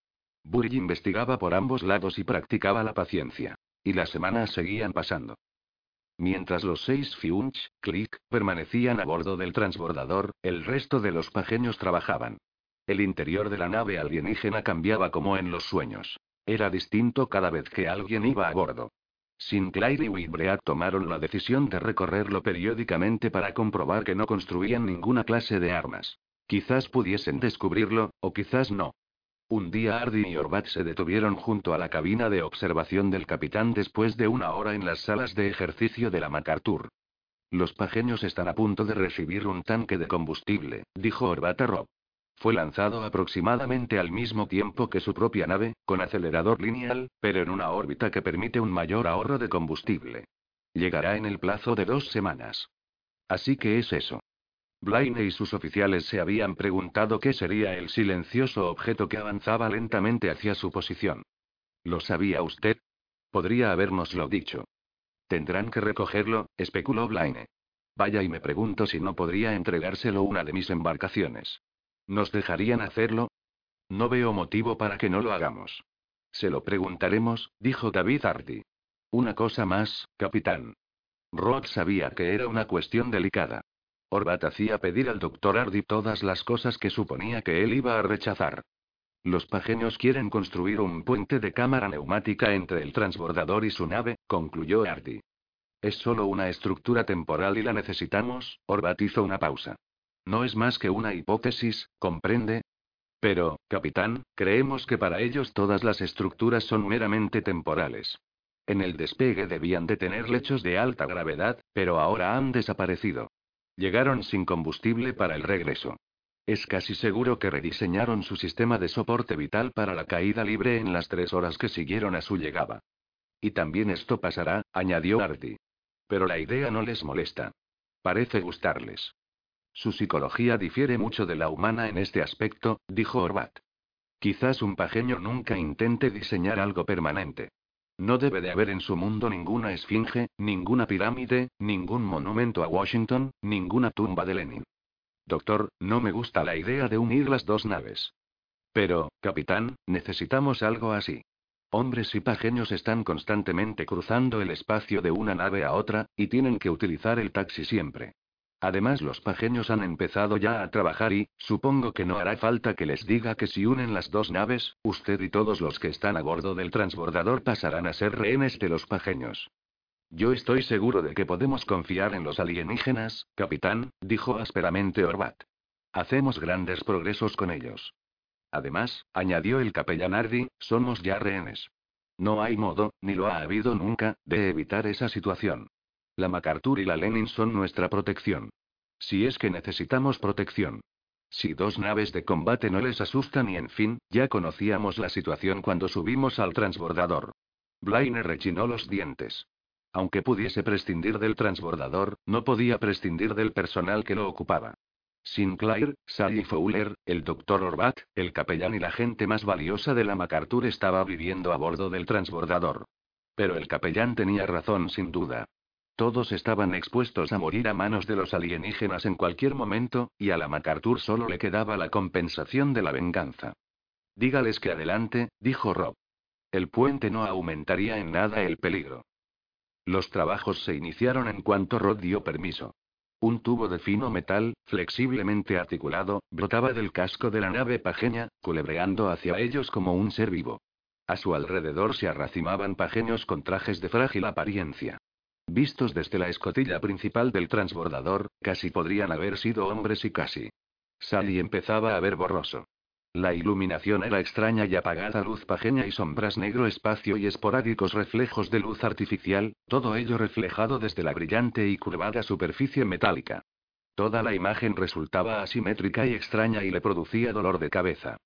Buri investigaba por ambos lados y practicaba la paciencia. Y las semanas seguían pasando. Mientras los seis Fiunch, Click, permanecían a bordo del transbordador, el resto de los pajeños trabajaban. El interior de la nave alienígena cambiaba como en los sueños. Era distinto cada vez que alguien iba a bordo. Sinclair y Wibreat tomaron la decisión de recorrerlo periódicamente para comprobar que no construían ninguna clase de armas. Quizás pudiesen descubrirlo, o quizás no. Un día Ardi y Orbat se detuvieron junto a la cabina de observación del capitán después de una hora en las salas de ejercicio de la MacArthur. Los pajeños están a punto de recibir un tanque de combustible, dijo Orbat a Rob. Fue lanzado aproximadamente al mismo tiempo que su propia nave, con acelerador lineal, pero en una órbita que permite un mayor ahorro de combustible. Llegará en el plazo de dos semanas. Así que es eso. Blaine y sus oficiales se habían preguntado qué sería el silencioso objeto que avanzaba lentamente hacia su posición. ¿Lo sabía usted? Podría habérnoslo dicho. Tendrán que recogerlo, especuló Blaine. Vaya y me pregunto si no podría entregárselo una de mis embarcaciones. ¿Nos dejarían hacerlo? No veo motivo para que no lo hagamos. Se lo preguntaremos, dijo David Hardy. Una cosa más, capitán. Rod sabía que era una cuestión delicada. Orbat hacía pedir al doctor Hardy todas las cosas que suponía que él iba a rechazar. Los pajeños quieren construir un puente de cámara neumática entre el transbordador y su nave, concluyó Hardy. Es solo una estructura temporal y la necesitamos, Orbat hizo una pausa. No es más que una hipótesis, ¿comprende? Pero, capitán, creemos que para ellos todas las estructuras son meramente temporales. En el despegue debían de tener lechos de alta gravedad, pero ahora han desaparecido. Llegaron sin combustible para el regreso. Es casi seguro que rediseñaron su sistema de soporte vital para la caída libre en las tres horas que siguieron a su llegada. Y también esto pasará, añadió Artie. Pero la idea no les molesta. Parece gustarles. Su psicología difiere mucho de la humana en este aspecto, dijo Orbat. Quizás un pajeño nunca intente diseñar algo permanente. No debe de haber en su mundo ninguna esfinge, ninguna pirámide, ningún monumento a Washington, ninguna tumba de Lenin. Doctor, no me gusta la idea de unir las dos naves. Pero, capitán, necesitamos algo así. Hombres y pajeños están constantemente cruzando el espacio de una nave a otra, y tienen que utilizar el taxi siempre. Además los pajeños han empezado ya a trabajar y, supongo que no hará falta que les diga que si unen las dos naves, usted y todos los que están a bordo del transbordador pasarán a ser rehenes de los pajeños. Yo estoy seguro de que podemos confiar en los alienígenas, capitán, dijo ásperamente Orbat. Hacemos grandes progresos con ellos. Además, añadió el capellán Ardi, somos ya rehenes. No hay modo, ni lo ha habido nunca, de evitar esa situación. La MacArthur y la Lenin son nuestra protección. Si es que necesitamos protección. Si dos naves de combate no les asustan y en fin, ya conocíamos la situación cuando subimos al transbordador. Blaine rechinó los dientes. Aunque pudiese prescindir del transbordador, no podía prescindir del personal que lo ocupaba. Sinclair, Sally Fowler, el Dr. Orbat, el capellán y la gente más valiosa de la MacArthur estaba viviendo a bordo del transbordador. Pero el capellán tenía razón sin duda. Todos estaban expuestos a morir a manos de los alienígenas en cualquier momento, y a la MacArthur solo le quedaba la compensación de la venganza. Dígales que adelante, dijo Rob. El puente no aumentaría en nada el peligro. Los trabajos se iniciaron en cuanto Rod dio permiso. Un tubo de fino metal, flexiblemente articulado, brotaba del casco de la nave pajeña, culebreando hacia ellos como un ser vivo. A su alrededor se arracimaban pajeños con trajes de frágil apariencia. Vistos desde la escotilla principal del transbordador, casi podrían haber sido hombres y casi. Sally empezaba a ver borroso. La iluminación era extraña y apagada luz pajeña y sombras negro espacio y esporádicos reflejos de luz artificial, todo ello reflejado desde la brillante y curvada superficie metálica. Toda la imagen resultaba asimétrica y extraña y le producía dolor de cabeza.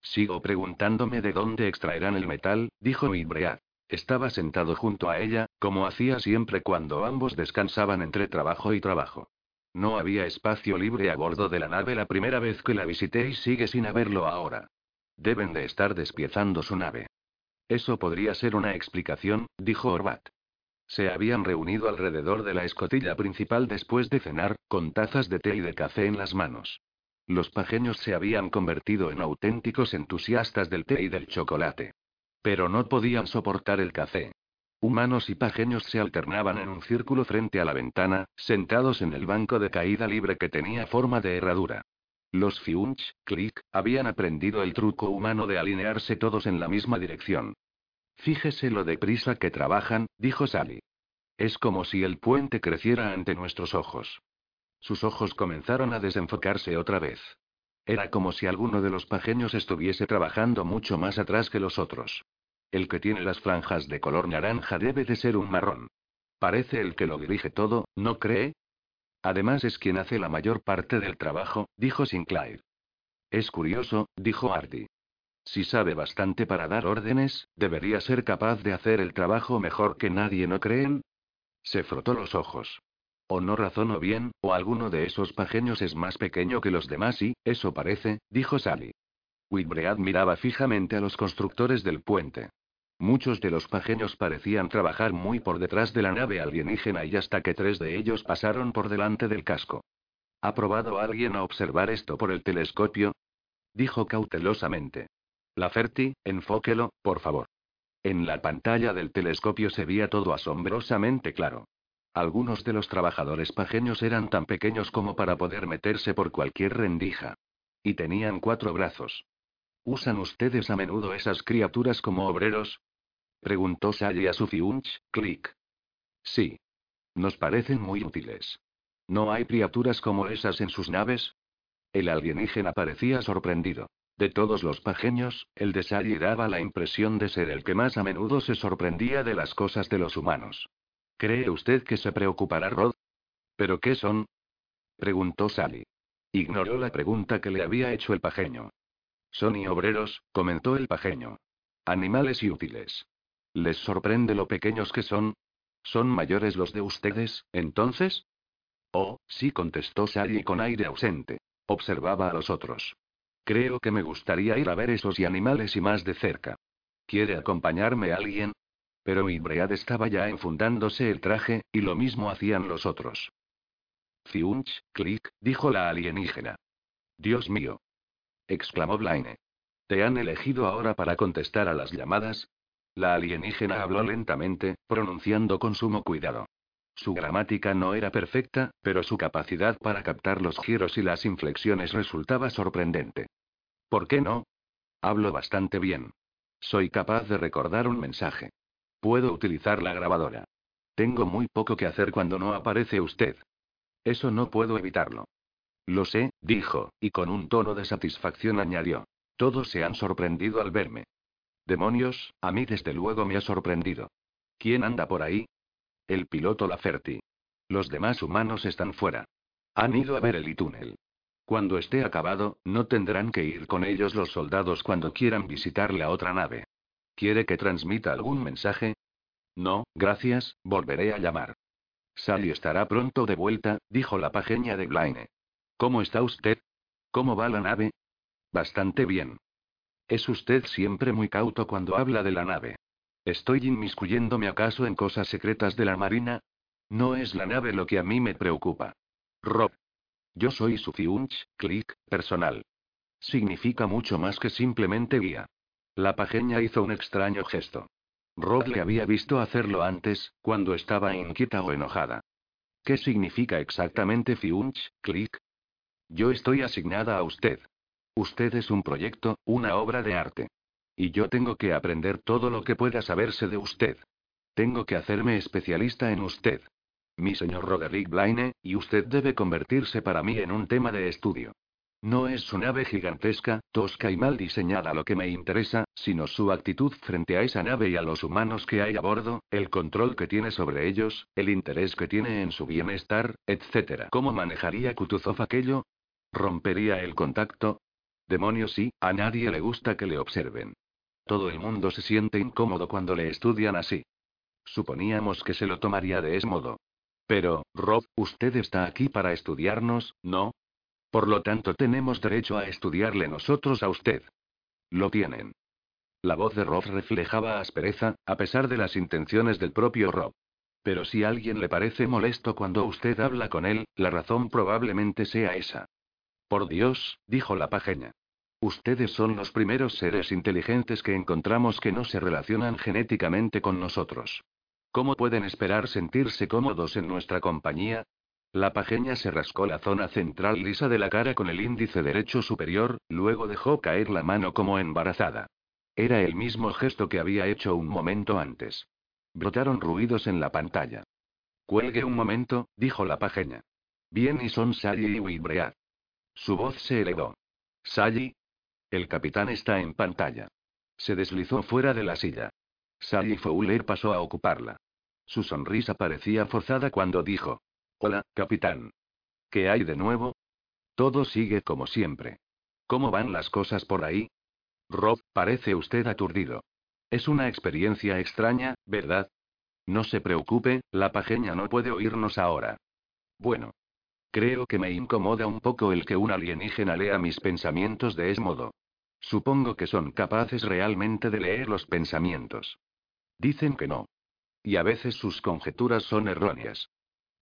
Sigo preguntándome de dónde extraerán el metal, dijo Ibreat. Estaba sentado junto a ella, como hacía siempre cuando ambos descansaban entre trabajo y trabajo. No había espacio libre a bordo de la nave la primera vez que la visité y sigue sin haberlo ahora. Deben de estar despiezando su nave. Eso podría ser una explicación, dijo Orbat. Se habían reunido alrededor de la escotilla principal después de cenar, con tazas de té y de café en las manos. Los pajeños se habían convertido en auténticos entusiastas del té y del chocolate. Pero no podían soportar el café. Humanos y pajeños se alternaban en un círculo frente a la ventana, sentados en el banco de caída libre que tenía forma de herradura. Los Fiunch, Click, habían aprendido el truco humano de alinearse todos en la misma dirección. Fíjese lo deprisa que trabajan, dijo Sally. Es como si el puente creciera ante nuestros ojos. Sus ojos comenzaron a desenfocarse otra vez. Era como si alguno de los pajeños estuviese trabajando mucho más atrás que los otros. El que tiene las franjas de color naranja debe de ser un marrón. Parece el que lo dirige todo, ¿no cree? Además es quien hace la mayor parte del trabajo, dijo Sinclair. Es curioso, dijo Artie. Si sabe bastante para dar órdenes, debería ser capaz de hacer el trabajo mejor que nadie, ¿no creen? Se frotó los ojos. O no razono bien, o alguno de esos pajeños es más pequeño que los demás y, eso parece, dijo Sally. Whitbread miraba fijamente a los constructores del puente. Muchos de los pajeños parecían trabajar muy por detrás de la nave alienígena y hasta que tres de ellos pasaron por delante del casco. ¿Ha probado alguien a observar esto por el telescopio? Dijo cautelosamente. La Ferti, enfóquelo, por favor. En la pantalla del telescopio se veía todo asombrosamente claro. Algunos de los trabajadores pajeños eran tan pequeños como para poder meterse por cualquier rendija. Y tenían cuatro brazos. ¿Usan ustedes a menudo esas criaturas como obreros? Preguntó Sally a su fiunch, click. Sí. Nos parecen muy útiles. ¿No hay criaturas como esas en sus naves? El alienígena parecía sorprendido. De todos los pajeños, el de Sally daba la impresión de ser el que más a menudo se sorprendía de las cosas de los humanos. ¿Cree usted que se preocupará Rod? ¿Pero qué son? preguntó Sally. Ignoró la pregunta que le había hecho el pajeño. Son y obreros, comentó el pajeño. Animales y útiles. ¿Les sorprende lo pequeños que son? ¿Son mayores los de ustedes, entonces? Oh, sí, contestó Sally con aire ausente. Observaba a los otros. Creo que me gustaría ir a ver esos y animales y más de cerca. ¿Quiere acompañarme alguien? Pero Ibread estaba ya enfundándose el traje, y lo mismo hacían los otros. Fiunch, clic, dijo la alienígena. Dios mío. exclamó Blaine. ¿Te han elegido ahora para contestar a las llamadas? La alienígena habló lentamente, pronunciando con sumo cuidado. Su gramática no era perfecta, pero su capacidad para captar los giros y las inflexiones resultaba sorprendente. ¿Por qué no? Hablo bastante bien. Soy capaz de recordar un mensaje. Puedo utilizar la grabadora. Tengo muy poco que hacer cuando no aparece usted. Eso no puedo evitarlo. Lo sé, dijo, y con un tono de satisfacción añadió. Todos se han sorprendido al verme. Demonios, a mí desde luego me ha sorprendido. ¿Quién anda por ahí? El piloto Laferti. Los demás humanos están fuera. Han ido a ver el túnel. Cuando esté acabado, no tendrán que ir con ellos los soldados cuando quieran visitar la otra nave. ¿Quiere que transmita algún mensaje? No, gracias, volveré a llamar. Sally estará pronto de vuelta, dijo la pajeña de Blaine. ¿Cómo está usted? ¿Cómo va la nave? Bastante bien. Es usted siempre muy cauto cuando habla de la nave. ¿Estoy inmiscuyéndome acaso en cosas secretas de la Marina? No es la nave lo que a mí me preocupa. Rob. Yo soy su fiunch, click, personal. Significa mucho más que simplemente guía. La pajeña hizo un extraño gesto. Rob le había visto hacerlo antes, cuando estaba inquieta o enojada. ¿Qué significa exactamente fiunch, click? Yo estoy asignada a usted. Usted es un proyecto, una obra de arte. Y yo tengo que aprender todo lo que pueda saberse de usted. Tengo que hacerme especialista en usted. Mi señor Roderick Blaine, y usted debe convertirse para mí en un tema de estudio. No es su nave gigantesca, tosca y mal diseñada lo que me interesa, sino su actitud frente a esa nave y a los humanos que hay a bordo, el control que tiene sobre ellos, el interés que tiene en su bienestar, etc. ¿Cómo manejaría Kutuzov aquello? ¿Rompería el contacto? Demonios sí, a nadie le gusta que le observen. Todo el mundo se siente incómodo cuando le estudian así. Suponíamos que se lo tomaría de ese modo. Pero, Rob, usted está aquí para estudiarnos, ¿no? Por lo tanto, tenemos derecho a estudiarle nosotros a usted. Lo tienen. La voz de Rob reflejaba aspereza, a pesar de las intenciones del propio Rob. Pero si a alguien le parece molesto cuando usted habla con él, la razón probablemente sea esa. Por Dios, dijo la pajeña. Ustedes son los primeros seres inteligentes que encontramos que no se relacionan genéticamente con nosotros. ¿Cómo pueden esperar sentirse cómodos en nuestra compañía? La pajeña se rascó la zona central lisa de la cara con el índice derecho superior, luego dejó caer la mano como embarazada. Era el mismo gesto que había hecho un momento antes. Brotaron ruidos en la pantalla. Cuelgue un momento, dijo la pajeña. Bien y son Sally y Wibreat. Su voz se elevó. Sally. El capitán está en pantalla. Se deslizó fuera de la silla. Sally Fowler pasó a ocuparla. Su sonrisa parecía forzada cuando dijo: Hola, capitán. ¿Qué hay de nuevo? Todo sigue como siempre. ¿Cómo van las cosas por ahí? Rob, parece usted aturdido. Es una experiencia extraña, ¿verdad? No se preocupe, la pajeña no puede oírnos ahora. Bueno. Creo que me incomoda un poco el que un alienígena lea mis pensamientos de ese modo. Supongo que son capaces realmente de leer los pensamientos. Dicen que no. Y a veces sus conjeturas son erróneas.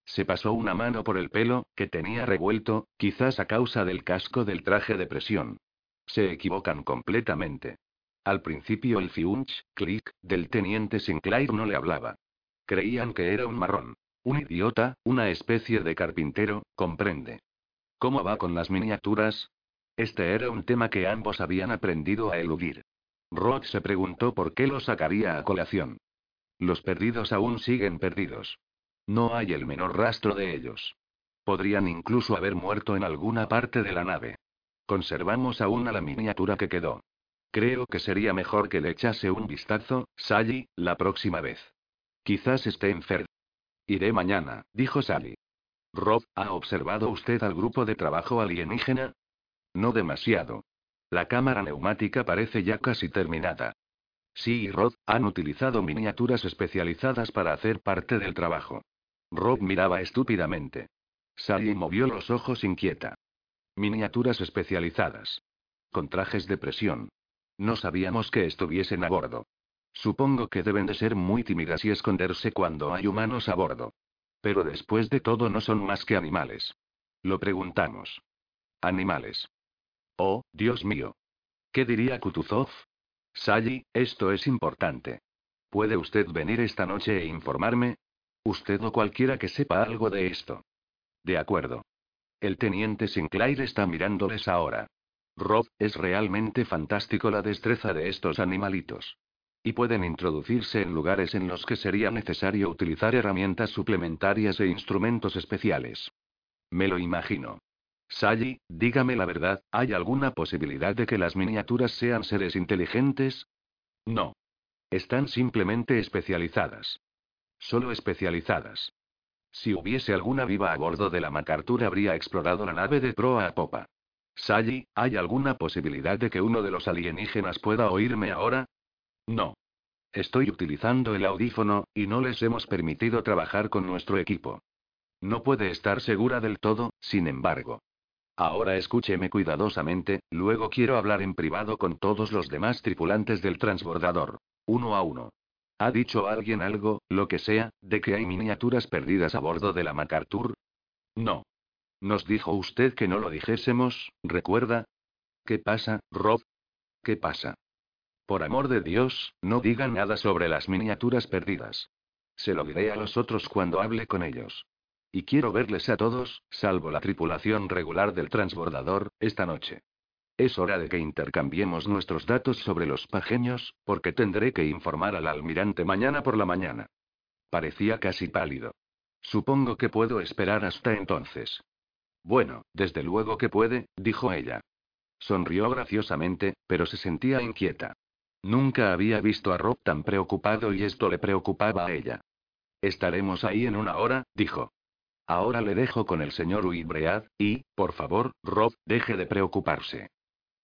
Se pasó una mano por el pelo, que tenía revuelto, quizás a causa del casco del traje de presión. Se equivocan completamente. Al principio el fiunch, click, del teniente Sinclair no le hablaba. Creían que era un marrón. Un idiota, una especie de carpintero, comprende. ¿Cómo va con las miniaturas? Este era un tema que ambos habían aprendido a eludir. Rod se preguntó por qué lo sacaría a colación. Los perdidos aún siguen perdidos. No hay el menor rastro de ellos. Podrían incluso haber muerto en alguna parte de la nave. Conservamos aún a la miniatura que quedó. Creo que sería mejor que le echase un vistazo, Sally, la próxima vez. Quizás esté enfermo. Iré mañana, dijo Sally. Rob, ¿ha observado usted al grupo de trabajo alienígena? No demasiado. La cámara neumática parece ya casi terminada. Sí y Rod, han utilizado miniaturas especializadas para hacer parte del trabajo. Rob miraba estúpidamente. Sally movió los ojos inquieta. Miniaturas especializadas. Con trajes de presión. No sabíamos que estuviesen a bordo. Supongo que deben de ser muy tímidas y esconderse cuando hay humanos a bordo. Pero después de todo no son más que animales. Lo preguntamos. Animales. Oh, Dios mío. ¿Qué diría Kutuzov? Sally, esto es importante. ¿Puede usted venir esta noche e informarme? Usted o cualquiera que sepa algo de esto. De acuerdo. El teniente Sinclair está mirándoles ahora. Rob, es realmente fantástico la destreza de estos animalitos. Y pueden introducirse en lugares en los que sería necesario utilizar herramientas suplementarias e instrumentos especiales. Me lo imagino. Sally, dígame la verdad, ¿hay alguna posibilidad de que las miniaturas sean seres inteligentes? No. Están simplemente especializadas. Solo especializadas. Si hubiese alguna viva a bordo de la MacArthur habría explorado la nave de proa a popa. Sally, ¿hay alguna posibilidad de que uno de los alienígenas pueda oírme ahora? No. Estoy utilizando el audífono, y no les hemos permitido trabajar con nuestro equipo. No puede estar segura del todo, sin embargo. Ahora escúcheme cuidadosamente, luego quiero hablar en privado con todos los demás tripulantes del transbordador. Uno a uno. ¿Ha dicho alguien algo, lo que sea, de que hay miniaturas perdidas a bordo de la MacArthur? No. Nos dijo usted que no lo dijésemos, ¿recuerda? ¿Qué pasa, Rob? ¿Qué pasa? Por amor de Dios, no diga nada sobre las miniaturas perdidas. Se lo diré a los otros cuando hable con ellos. Y quiero verles a todos, salvo la tripulación regular del transbordador, esta noche. Es hora de que intercambiemos nuestros datos sobre los pajeños, porque tendré que informar al almirante mañana por la mañana. Parecía casi pálido. Supongo que puedo esperar hasta entonces. Bueno, desde luego que puede, dijo ella. Sonrió graciosamente, pero se sentía inquieta. Nunca había visto a Rob tan preocupado y esto le preocupaba a ella. Estaremos ahí en una hora, dijo. Ahora le dejo con el señor Uibread, y, por favor, Rob, deje de preocuparse.